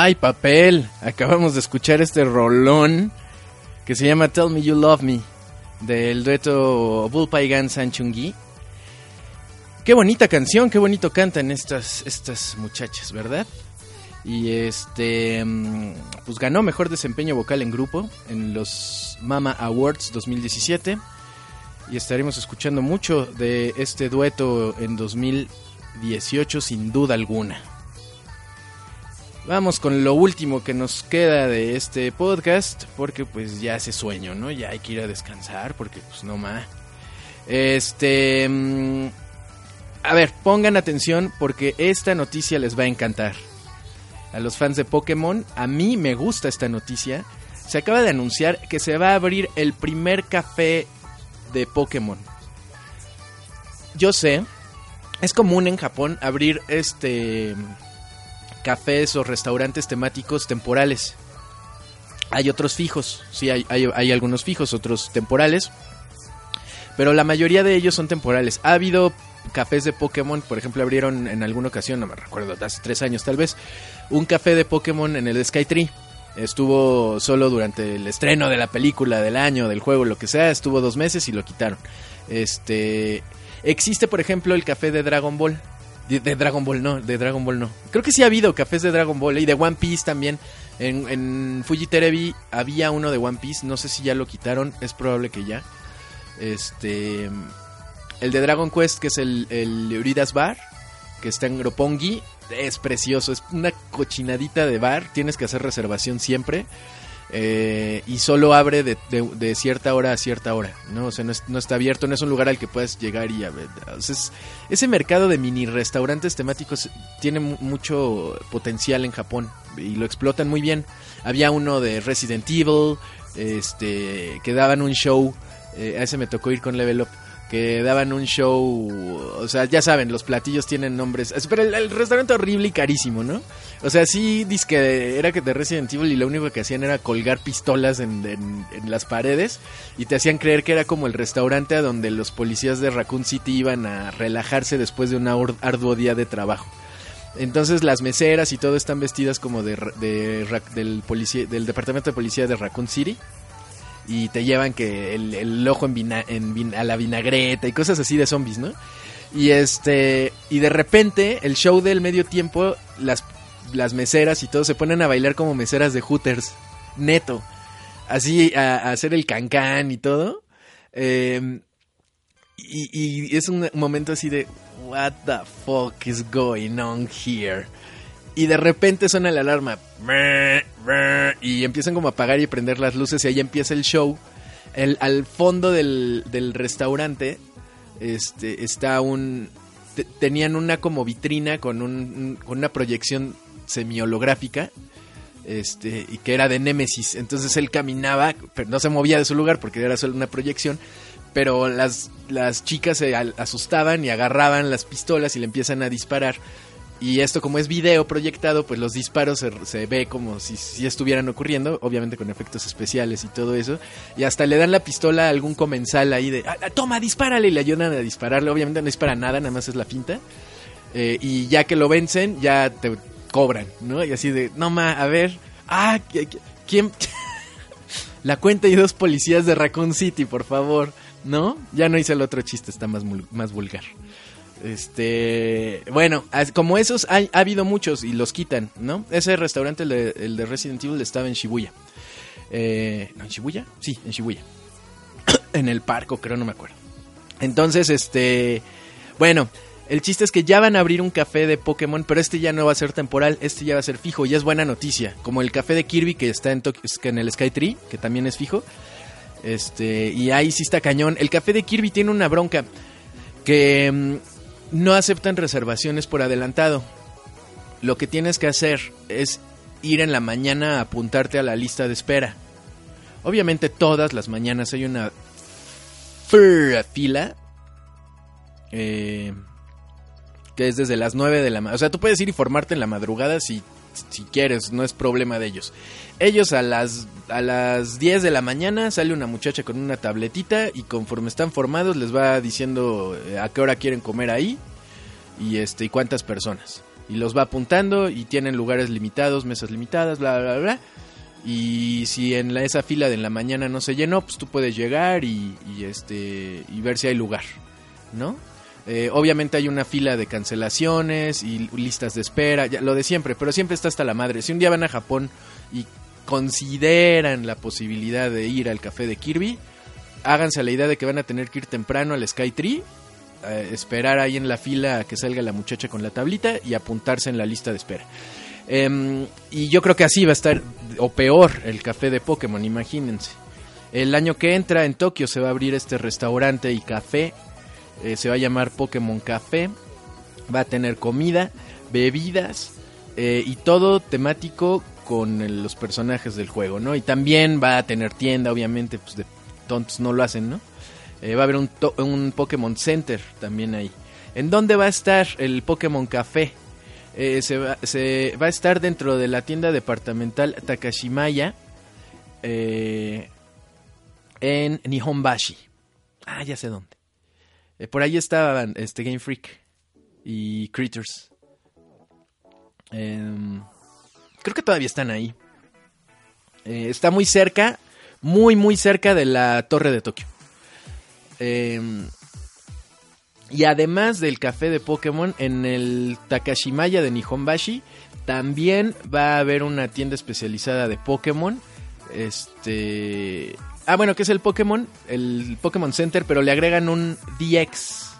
Ay, papel. Acabamos de escuchar este rolón que se llama Tell Me You Love Me del dueto Bullpie Gan Sanchungi. Qué bonita canción, qué bonito cantan estas, estas muchachas, ¿verdad? Y este, mm, pues ganó mejor desempeño vocal en grupo en los Mama Awards 2017. Y estaremos escuchando mucho de este dueto en 2018 sin duda alguna. Vamos con lo último que nos queda de este podcast, porque pues ya hace sueño, ¿no? Ya hay que ir a descansar, porque pues no más. Este... mm, A ver, pongan atención porque esta noticia les va a encantar. A los fans de Pokémon, a mí me gusta esta noticia. Se acaba de anunciar que se va a abrir el primer café de Pokémon. Yo sé, es común en Japón abrir este cafés o restaurantes temáticos temporales. Hay otros fijos, sí, hay, hay, algunos fijos, otros temporales. Pero la mayoría de ellos son temporales. Ha habido cafés de Pokémon, por ejemplo, abrieron en alguna ocasión, no me recuerdo, hace tres años tal vez, un café de Pokémon en el Skytree. Estuvo solo durante el estreno de la película, del año, del juego, lo que sea. Estuvo dos meses y lo quitaron. Este. Existe, por ejemplo, el café de Dragon Ball. De, de Dragon Ball no, de Dragon Ball no. Creo que sí ha habido cafés de Dragon Ball y de One Piece también. En, en Fuji Terebi había uno de One Piece. No sé si ya lo quitaron. Es probable que ya. Este. El de Dragon Quest, que es el, el Uridas Bar, que está en Gropongi, es precioso. Es una cochinadita de bar. Tienes que hacer reservación siempre. Eh, y solo abre de, de- de cierta hora a cierta hora, ¿no? O sea, no, es- no está abierto, no es un lugar al que puedas llegar y a ese mercado de mini restaurantes temáticos tiene mu- mucho potencial en Japón y lo explotan muy bien. Había uno de Resident Evil, este, que daban un show, eh, a ese me tocó ir con Level Up, que daban un show, o sea, ya saben, los platillos tienen nombres, es- pero el, el restaurante horrible y carísimo, ¿no? O sea, sí, dice que era que de Resident Evil y lo único que hacían era colgar pistolas en, en- las paredes y te hacían creer que era como el restaurante a donde los policías de Raccoon City iban a relajarse después de un ar- arduo día de trabajo. Entonces las meseras y todo están vestidas como de, del, policía, del departamento de policía de Raccoon City y te llevan que el, ojo en, a la vinagreta y cosas así de zombies, ¿no? Y este y de repente el show del medio tiempo las las meseras y todo se ponen a bailar como meseras de Hooters, neto. Así a, hacer el cancán y todo. Eh, y, es un momento así de what the fuck is going on here. Y de repente suena la alarma. Y empiezan como a apagar y prender las luces y ahí empieza el show. El, al fondo del, del restaurante este, está un... te- tenían una como vitrina con, un, con una proyección semi-holográfica este, y que era de Némesis. Entonces él caminaba, pero no se movía de su lugar porque era solo una proyección. Pero las, las chicas se asustaban y agarraban las pistolas y le empiezan a disparar. Y esto como es video proyectado, pues los disparos se, se ve como si, si estuvieran ocurriendo, obviamente con efectos especiales y todo eso. Y hasta le dan la pistola a algún comensal ahí de, "Ah, ah, toma, dispárale, y le ayudan a dispararle. Obviamente no dispara nada, nada más es la finta. Eh, y ya que lo vencen, ya te cobran, ¿no? Y así de, no ma, a ver, ah, ¿qui- qui- ¿quién? la cuenta y dos policías de Raccoon City, por favor, ¿no? Ya no hice el otro chiste, está más, más vulgar. Este, bueno, como esos hay, ha habido muchos y los quitan, ¿no? Ese restaurante, el de, Resident Evil, estaba en Shibuya. Eh, ¿no, ¿En Shibuya? Sí, en Shibuya. en el parco, creo, no me acuerdo. Entonces, este, bueno, el chiste es que ya van a abrir un café de Pokémon, pero este ya no va a ser temporal, este ya va a ser fijo y es buena noticia. Como el café de Kirby que está en, el Skytree, que también es fijo. Este, y ahí sí está cañón. El café de Kirby tiene una bronca que mm, no aceptan reservaciones por adelantado. Lo que tienes que hacer es ir en la mañana a apuntarte a la lista de espera. Obviamente todas las mañanas hay una fila eh, que es desde las 9 de la mañana. O sea, tú puedes ir y formarte en la madrugada si, si quieres, no es problema de ellos. Ellos a las, a las 10 de la mañana sale una muchacha con una tabletita y conforme están formados les va diciendo eh, a qué hora quieren comer ahí y este y cuántas personas. Y los va apuntando y tienen lugares limitados, mesas limitadas, bla, bla, bla. Y si en la, esa fila de la mañana no se llenó, pues tú puedes llegar y, este y ver si hay lugar, ¿no? Eh, obviamente hay una fila de cancelaciones y listas de espera, ya, lo de siempre, pero siempre está hasta la madre. Si un día van a Japón y consideran la posibilidad de ir al café de Kirby, háganse la idea de que van a tener que ir temprano al Sky Tree, eh, esperar ahí en la fila a que salga la muchacha con la tablita y apuntarse en la lista de espera. Em, y yo creo que así va a estar, o peor, el café de Pokémon, imagínense. El año que entra en Tokio se va a abrir este restaurante y café, eh, se va a llamar Pokémon Café, va a tener comida, bebidas eh, y todo temático con los personajes del juego, ¿no? Y también va a tener tienda, obviamente, pues de tontos no lo hacen, ¿no? Eh, va a haber un, Pokémon Center también ahí. ¿En dónde va a estar el Pokémon Café? Se, va, a estar dentro de la tienda departamental Takashimaya en Nihonbashi. Ah, ya sé dónde. Eh, por ahí estaban este Game Freak y Critters. Em, creo que todavía están ahí. Eh, está muy cerca, muy, muy cerca de la torre de Tokio. Em, y además del café de Pokémon, en el Takashimaya de Nihonbashi también va a haber una tienda especializada de Pokémon. Este. Ah, bueno, que es el Pokémon, el Pokémon Center, pero le agregan un DX,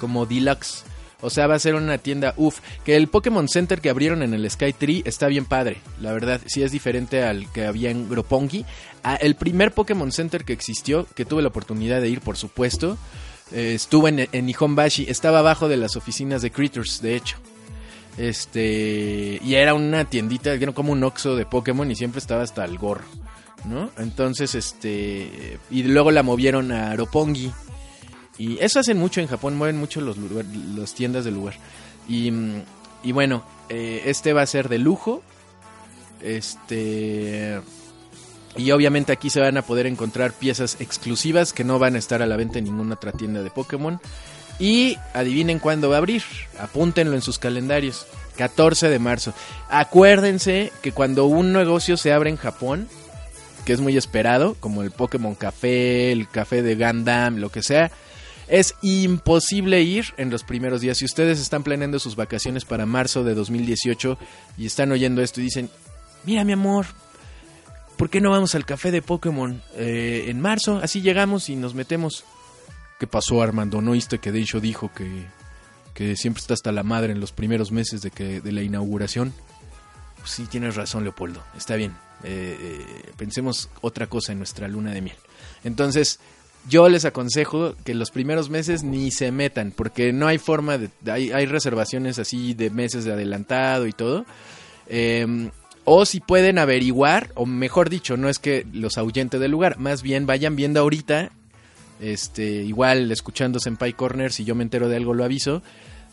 como Deluxe. O sea, va a ser una tienda, uff, que el Pokémon Center que abrieron en el Sky Tree está bien padre, la verdad, sí es diferente al que había en Gropongi. Ah, el primer Pokémon Center que existió, que tuve la oportunidad de ir, por supuesto, eh, estuvo en, Nihonbashi, estaba abajo de las oficinas de Critters, de hecho. Este, y era una tiendita, era como un Oxxo de Pokémon y siempre estaba hasta el gorro, ¿no? Entonces, este, y luego la movieron a Roppongi. Y eso hacen mucho en Japón, mueven mucho los, los tiendas del lugar. Y, y bueno, eh, este va a ser de lujo. Este. Y obviamente aquí se van a poder encontrar piezas exclusivas que no van a estar a la venta en ninguna otra tienda de Pokémon. Y adivinen cuándo va a abrir. Apúntenlo en sus calendarios. 14 de marzo. Acuérdense que cuando un negocio se abre en Japón, que es muy esperado, como el Pokémon Café, el café de Gundam, lo que sea, es imposible ir en los primeros días. Si ustedes están planeando sus vacaciones para marzo de 2018 y están oyendo esto y dicen, mira mi amor, ¿por qué no vamos al café de Pokémon eh, en marzo? Así llegamos y nos metemos. ¿Qué pasó Armando? ¿No oíste que Deisho dijo que, que siempre está hasta la madre en los primeros meses de, que, de la inauguración? Pues sí, tienes razón Leopoldo, está bien. Eh, eh, pensemos otra cosa en nuestra luna de miel. Entonces, yo les aconsejo que los primeros meses ni se metan, porque no hay forma de... Hay, hay reservaciones así de meses de adelantado y todo. Eh, o si pueden averiguar, o mejor dicho, no es que los ahuyente del lugar, más bien vayan viendo ahorita, este, igual escuchando Senpai Corner, si yo me entero de algo lo aviso,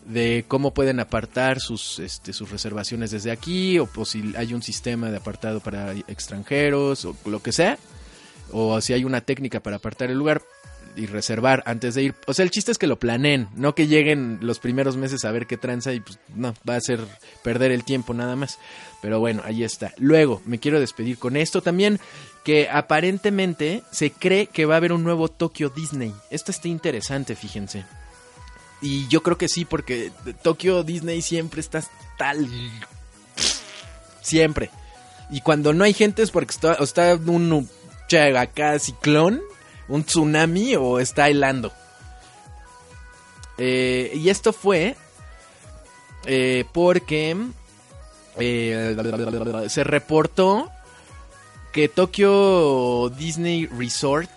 de cómo pueden apartar sus, este, sus reservaciones desde aquí, o pues, si hay un sistema de apartado para extranjeros, o lo que sea, o si hay una técnica para apartar el lugar y reservar antes de ir. O sea, el chiste es que lo planeen, no que lleguen los primeros meses a ver qué tranza y pues no, va a ser perder el tiempo nada más. Pero bueno, ahí está. Luego, me quiero despedir con esto también, que aparentemente se cree que va a haber un nuevo Tokyo Disney. Esto está interesante, fíjense. Y yo creo que sí, porque Tokyo Disney siempre está tal... Siempre. Y cuando no hay gente es porque está, está un che, ciclón, un tsunami o está helando. Eh, y esto fue eh, porque eh, se reportó que Tokyo Disney Resort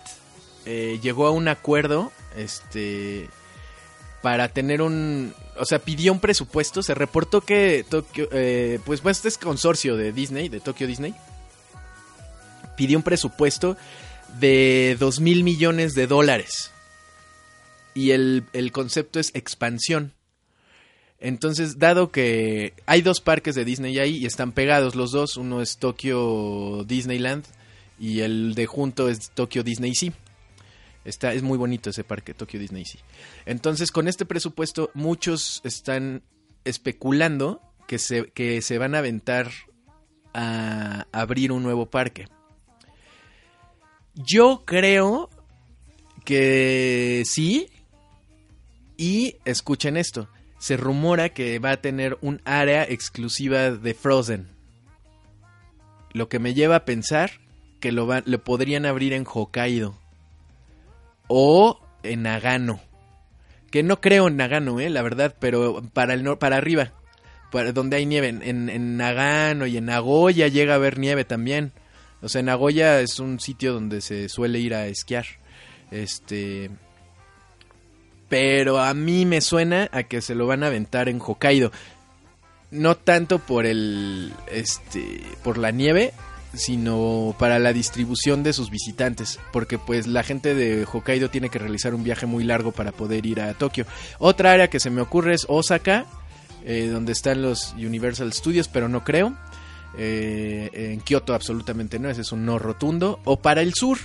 llegó a un acuerdo este para tener un o sea pidió un presupuesto se reportó que Tokyo eh, pues pues este es consorcio de Disney de Tokyo Disney. Pidió un presupuesto de 2 mil millones de dólares. Y el, el concepto es expansión. Entonces, dado que hay dos parques de Disney ahí y están pegados los dos, uno es Tokyo Disneyland y el de junto es Tokyo Disney Sea. Está, es muy bonito ese parque, Tokyo Disney Sea. Entonces, con este presupuesto, muchos están especulando que se, que se van a aventar a abrir un nuevo parque. Yo creo que sí. Y escuchen esto. Se rumora que va a tener un área exclusiva de Frozen. Lo que me lleva a pensar que lo, va- lo podrían abrir en Hokkaido. O en Nagano. Que no creo en Nagano, eh, la verdad, pero para el nor- para arriba. Para donde hay nieve. En, en, en Nagano y en Nagoya llega a haber nieve también. O sea, Nagoya es un sitio donde se suele ir a esquiar. Este. Pero a mí me suena a que se lo van a aventar en Hokkaido. No tanto por el. Este. por la nieve. Sino para la distribución de sus visitantes. Porque pues la gente de Hokkaido tiene que realizar un viaje muy largo para poder ir a Tokio. Otra área que se me ocurre es Osaka. eh, donde están los Universal Studios, pero no creo. Eh, en Kioto absolutamente no, ese es un no rotundo. O para el sur,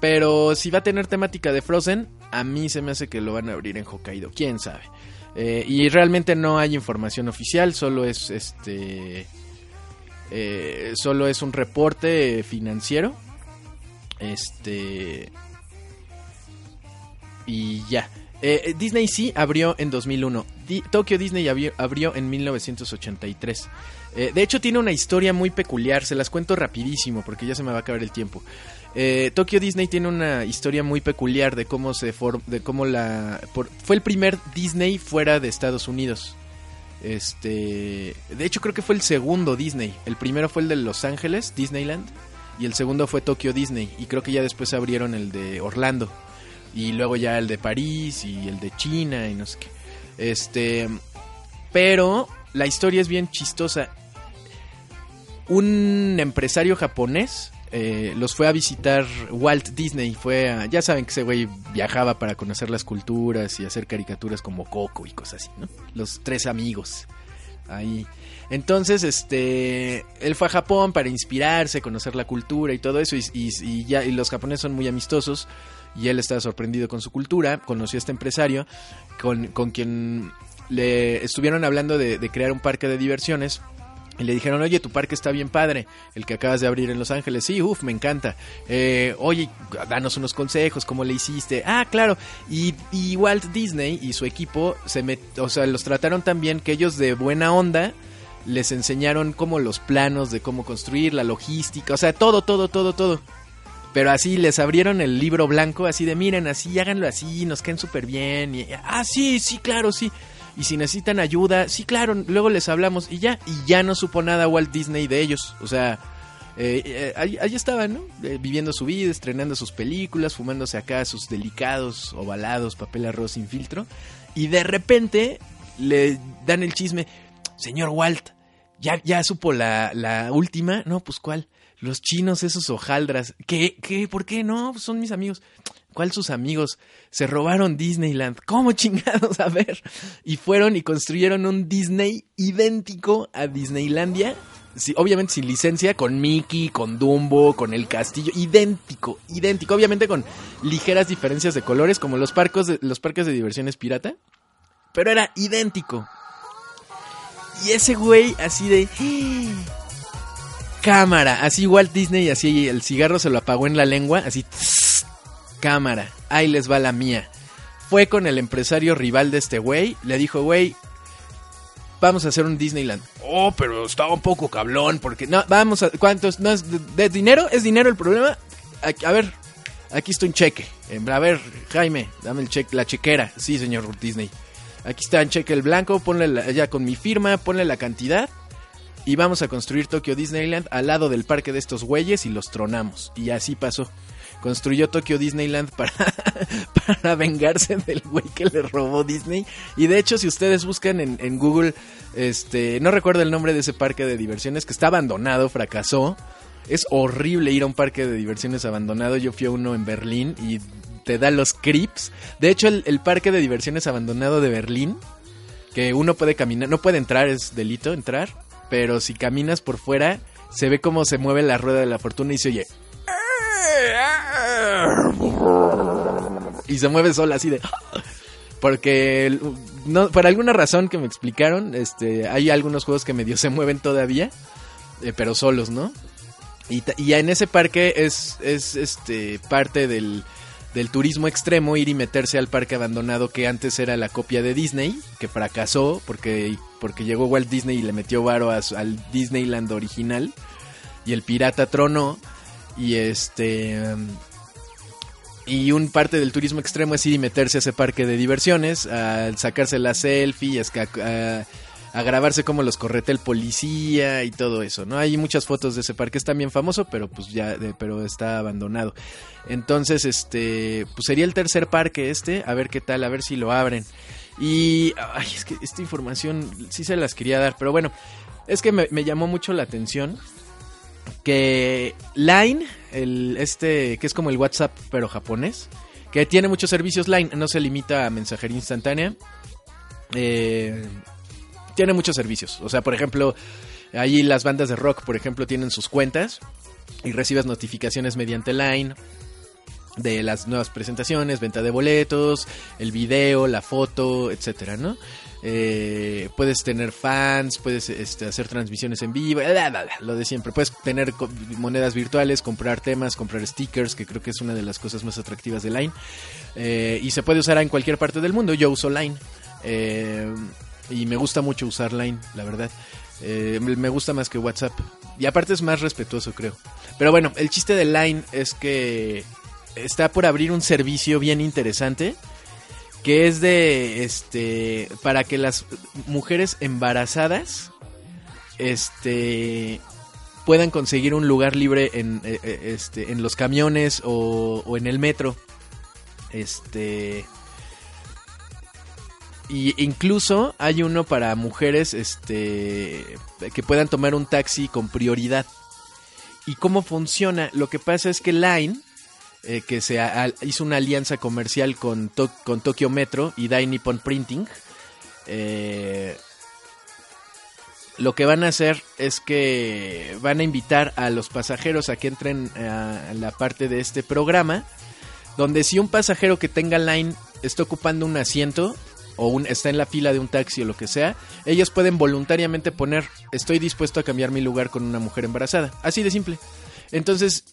pero si va a tener temática de Frozen, a mí se me hace que lo van a abrir en Hokkaido, quién sabe. Eh, y realmente no hay información oficial, solo es este... eh, solo es un reporte financiero. Este... Y ya. Eh, eh, Disney sí abrió en 2001. Di- Tokyo Disney abrió, abrió en 1983. Eh, de hecho tiene una historia muy peculiar, se las cuento rapidísimo porque ya se me va a acabar el tiempo. Eh, Tokyo Disney tiene una historia muy peculiar de cómo se for- fue el primer Disney fuera de Estados Unidos. Este, de hecho creo que fue el segundo Disney. El primero fue el de Los Ángeles, Disneyland, y el segundo fue Tokyo Disney y creo que ya después abrieron el de Orlando y luego ya el de París y el de China y no sé qué. Este, pero la historia es bien chistosa. Un empresario japonés eh, los fue a visitar Walt Disney. Fue a- ya saben que ese güey viajaba para conocer las culturas y hacer caricaturas como Coco y cosas así, ¿no? Los tres amigos ahí. Entonces, este, él fue a Japón para inspirarse, conocer la cultura y todo eso. Y, y- y ya, y los japoneses son muy amistosos. Y él estaba sorprendido con su cultura. Conoció a este empresario con, con quien le estuvieron hablando de, de crear un parque de diversiones. Y le dijeron, oye, tu parque está bien padre, el que acabas de abrir en Los Ángeles. Sí, uff, me encanta. Eh, oye, danos unos consejos, ¿cómo le hiciste? Ah, claro. Y, Walt Disney y su equipo, se met- o sea, los trataron tan bien que ellos de buena onda les enseñaron como los planos de cómo construir, la logística, o sea, todo, todo, todo, todo. Pero así les abrieron el libro blanco, así de miren, así, háganlo así, nos caen súper bien. Y, ah, sí, sí, claro, sí. Y si necesitan ayuda, sí, claro, luego les hablamos y ya. Y ya no supo nada Walt Disney de ellos. O sea, eh, eh, ahí, estaban, ¿no? Eh, viviendo su vida, estrenando sus películas, fumándose acá sus delicados, ovalados, papel arroz sin filtro. Y de repente le dan el chisme, señor Walt, ¿ya, ya supo la, la última? No, pues ¿cuál? Los chinos, esos hojaldras. ¿Qué? ¿Qué? ¿Por qué? No, pues, son mis amigos. ¿Cuál sus amigos? Se robaron Disneyland. ¿Cómo chingados? A ver. Y fueron y construyeron un Disney idéntico a Disneylandia. Obviamente sin licencia, con Mickey, con Dumbo, con el castillo. Idéntico, idéntico. Obviamente con ligeras diferencias de colores, como los, parcos de, los parques de diversiones pirata. Pero era idéntico. Y ese güey así de... Cámara, así Walt Disney, así el cigarro se lo apagó en la lengua, así cámara, ahí les va la mía. Fue con el empresario rival de este güey, le dijo, güey, vamos a hacer un Disneyland. Oh, pero estaba un poco cablón, porque no, vamos a, ¿cuántos? ¿No es de, de dinero? ¿Es dinero el problema? A, a ver, aquí está un cheque. Eh, A ver, Jaime, dame el cheque, la chequera. Sí, señor Disney. Aquí está un cheque el blanco, ponle la- ya con mi firma, ponle la cantidad y vamos a construir Tokyo Disneyland al lado del parque de estos güeyes y los tronamos. Y así pasó. Construyó Tokyo Disneyland para, para vengarse del güey que le robó Disney. Y de hecho, si ustedes buscan en, Google, este, no recuerdo el nombre de ese parque de diversiones que está abandonado, fracasó. Es horrible ir a un parque de diversiones abandonado. Yo fui a uno en Berlín y te da los creeps. De hecho, el, el parque de diversiones abandonado de Berlín, que uno puede caminar, no puede entrar, es delito entrar, pero si caminas por fuera, se ve cómo se mueve la rueda de la fortuna y se oye. Y se mueve sola así de. Porque no, por alguna razón que me explicaron, este, hay algunos juegos que medio se mueven todavía, eh, pero solos, ¿no? Y, y en ese parque es, es este, parte del, del turismo extremo ir y meterse al parque abandonado que antes era la copia de Disney, que fracasó porque, porque llegó Walt Disney y le metió varo al Disneyland original y el pirata tronó y este y un parte del turismo extremo es ir y meterse a ese parque de diversiones, a sacarse la selfie, a, a- grabarse como los correte el policía y todo eso, ¿no? Hay muchas fotos de ese parque, es también famoso, pero pues ya, de- pero está abandonado. Entonces, este, pues sería el tercer parque este, a ver qué tal, a ver si lo abren. Y, es que esta información sí se las quería dar, pero bueno, es que me llamó mucho la atención que Line, el este que es como el WhatsApp pero japonés, que tiene muchos servicios Line, no se limita a mensajería instantánea. eh, tiene muchos servicios. O sea, por ejemplo, ahí las bandas de rock, por ejemplo, tienen sus cuentas y recibes notificaciones mediante Line de las nuevas presentaciones, venta de boletos, el video, la foto, etcétera, ¿no? Eh, puedes tener fans, puedes este, hacer transmisiones en vivo, lo de siempre. Puedes tener monedas virtuales, comprar temas, comprar stickers, que creo que es una de las cosas más atractivas de Line. Eh, y se puede usar en cualquier parte del mundo. Yo uso Line. Eh, y me gusta mucho usar Line, la verdad. Me gusta más que WhatsApp. Y aparte es más respetuoso, creo. Pero bueno, el chiste de Line es que está por abrir un servicio bien interesante que es de este para que las mujeres embarazadas este puedan conseguir un lugar libre en eh, eh, este en los camiones o, o en el metro. Este y incluso hay uno para mujeres este que puedan tomar un taxi con prioridad. Y cómo funciona lo que pasa es que Line eh, que se hizo una alianza comercial con, con Tokyo Metro y Dai Nippon Printing. Eh, lo que van a hacer es que van a invitar a los pasajeros a que entren a la parte de este programa, donde si un pasajero que tenga line está ocupando un asiento o está en la fila de un taxi o lo que sea, ellos pueden voluntariamente poner estoy dispuesto a cambiar mi lugar con una mujer embarazada. Así de simple. Entonces,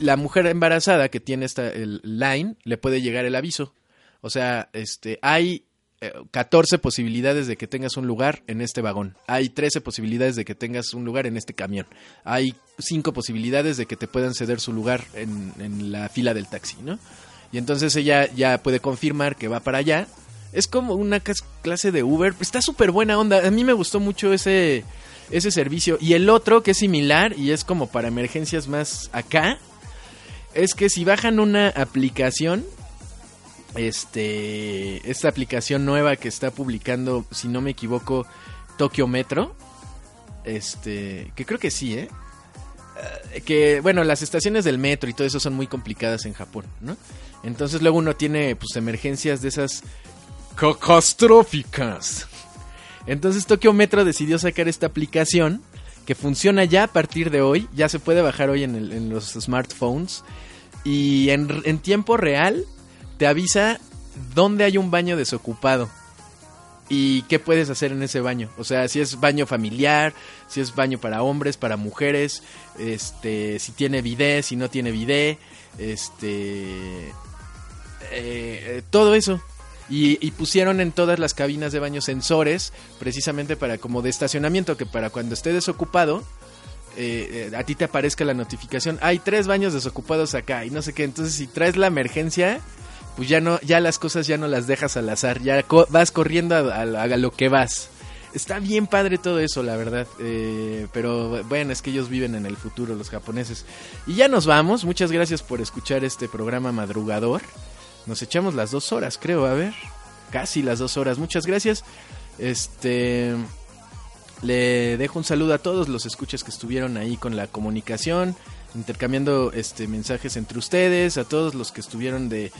la mujer embarazada que tiene esta el line le puede llegar el aviso. O sea, este hay eh, 14 posibilidades de que tengas un lugar en este vagón. Hay 13 posibilidades de que tengas un lugar en este camión. Hay 5 posibilidades de que te puedan ceder su lugar en, en la fila del taxi, ¿no? Y entonces ella ya puede confirmar que va para allá. Es como una clase de Uber. Está súper buena onda. A mí me gustó mucho ese, ese servicio. Y el otro, que es similar y es como para emergencias más acá, es que si bajan una aplicación, este, esta aplicación nueva que está publicando, si no me equivoco, Tokyo Metro, este, que creo que sí, ¿eh? Eh, que bueno, las estaciones del metro y todo eso son muy complicadas en Japón, ¿no? Entonces luego uno tiene pues emergencias de esas catastróficas. Entonces Tokyo Metro decidió sacar esta aplicación que funciona ya a partir de hoy, ya se puede bajar hoy en, el- en los smartphones y en, tiempo real te avisa dónde hay un baño desocupado y qué puedes hacer en ese baño. O sea, si es baño familiar, si es baño para hombres, para mujeres, este, si tiene bidet, si no tiene bidet, este, eh, eh, todo eso. Y, pusieron en todas las cabinas de baño sensores, precisamente para como de estacionamiento, que para cuando esté desocupado, eh, eh, a ti te aparezca la notificación. Hay tres baños desocupados acá y no sé qué. Entonces, si traes la emergencia, pues ya no, ya las cosas ya no las dejas al azar, ya vas corriendo a, a- a lo que vas. Está bien padre todo eso, la verdad. eh, pero bueno, es que ellos viven en el futuro, los japoneses. Y ya nos vamos. Muchas gracias por escuchar este programa madrugador. Nos echamos las dos horas, creo. A ver, casi las dos horas. Muchas gracias. Este. Le dejo un saludo a todos los escuchas que estuvieron ahí con la comunicación, intercambiando este mensajes entre ustedes, a todos los que estuvieron de,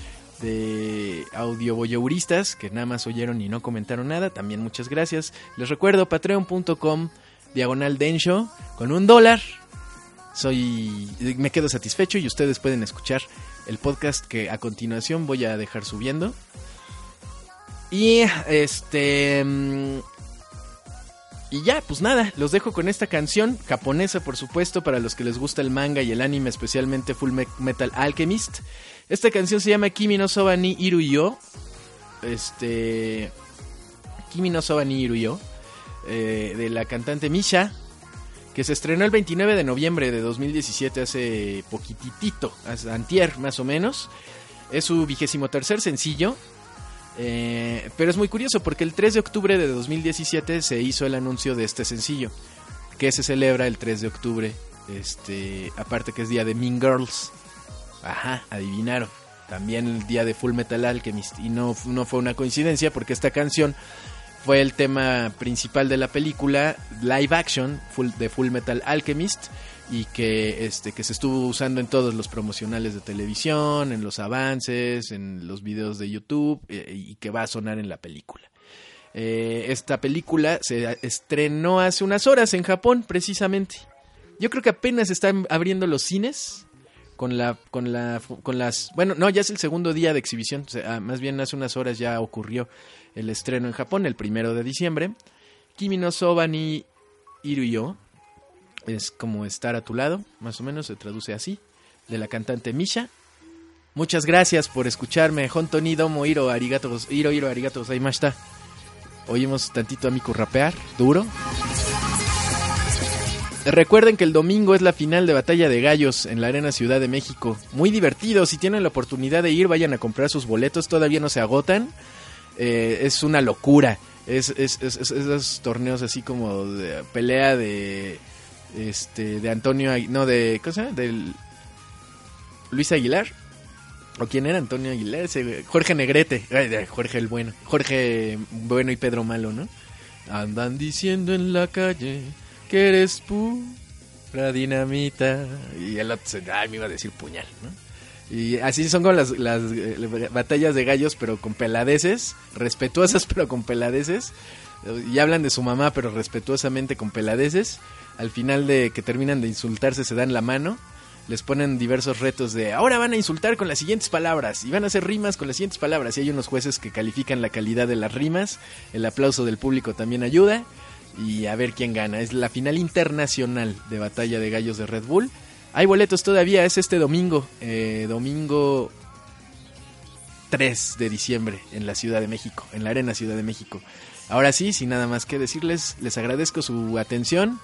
de audioboyeuristas, que nada más oyeron y no comentaron nada, también muchas gracias. Les recuerdo patreon.com diagonal densho con un dólar. Soy me quedo satisfecho y ustedes pueden escuchar el podcast que a continuación voy a dejar subiendo. Y este. mm, Y ya, pues nada, los dejo con esta canción japonesa, por supuesto, para los que les gusta el manga y el anime, especialmente Full Me- Metal Alchemist. Esta canción se llama Kimi no Soba ni Iruyo. Este. Kimi no Soba ni Iruyo. eh, de la cantante Misha. Que se estrenó el 29 de noviembre de 2017, hace poquitito, hace antier más o menos. Es su vigésimo tercer sencillo. Eh, pero es muy curioso porque el 3 de octubre de 2017 se hizo el anuncio de este sencillo. Que se celebra el 3 de octubre. Este, aparte que es día de Mean Girls. Ajá, adivinaron. También el día de Full Metal Alchemist. Y no, no fue una coincidencia porque esta canción fue el tema principal de la película live action full- de Full Metal Alchemist y que este que se estuvo usando en todos los promocionales de televisión, en los avances, en los videos de YouTube eh, y que va a sonar en la película. Eh, esta película se estrenó hace unas horas en Japón, precisamente. Yo creo que apenas están abriendo los cines con la con la con las bueno no ya es el segundo día de exhibición ah, más bien hace unas horas ya ocurrió el estreno en Japón el primero de diciembre. Kimi no Soba ni Iruyo es como estar a tu lado más o menos se traduce así de la cantante Misha. Muchas gracias por escucharme Honto ni domo iro arigato iro iro arigato gozaimashita oímos tantito a Miku rapear duro. Recuerden que el domingo es la final de Batalla de Gallos en la Arena Ciudad de México. Muy divertido, si tienen la oportunidad de ir, vayan a comprar sus boletos, todavía no se agotan. Eh, es una locura. Es, es, es- es- esos torneos así como de pelea de este de Antonio, no de ¿cómo? Del Luis Aguilar. ¿O quién era Antonio Aguilar? Jorge Negrete. Jorge el Bueno. Jorge Bueno y Pedro Malo, ¿no? Andan diciendo en la calle que eres pura dinamita. Y el otro ay, me iba a decir puñal, ¿no? Y así son con las, las eh, batallas de gallos, pero con peladeces, respetuosas, pero con peladeces. Y hablan de su mamá, pero respetuosamente con peladeces. Al final de que terminan de insultarse, se dan la mano. Les ponen diversos retos de ahora van a insultar con las siguientes palabras y van a hacer rimas con las siguientes palabras. Y hay unos jueces que califican la calidad de las rimas. El aplauso del público también ayuda. Y a ver quién gana. Es la final internacional de Batalla de Gallos de Red Bull. Hay boletos todavía, es este domingo. eh, domingo 3 de diciembre en la Ciudad de México, en la Arena Ciudad de México. Ahora sí, sin nada más que decirles, les agradezco su atención.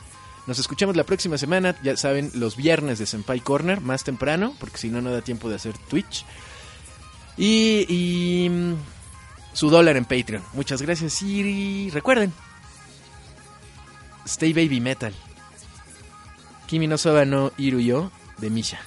Nos escuchamos la próxima semana, ya saben, los viernes de Senpai Corner, más temprano, porque si no, no da tiempo de hacer Twitch. Y, y mm, su dólar en Patreon. Muchas gracias y recuerden, Stay Baby Metal. Kimi no Soba no Iruyo de Misha.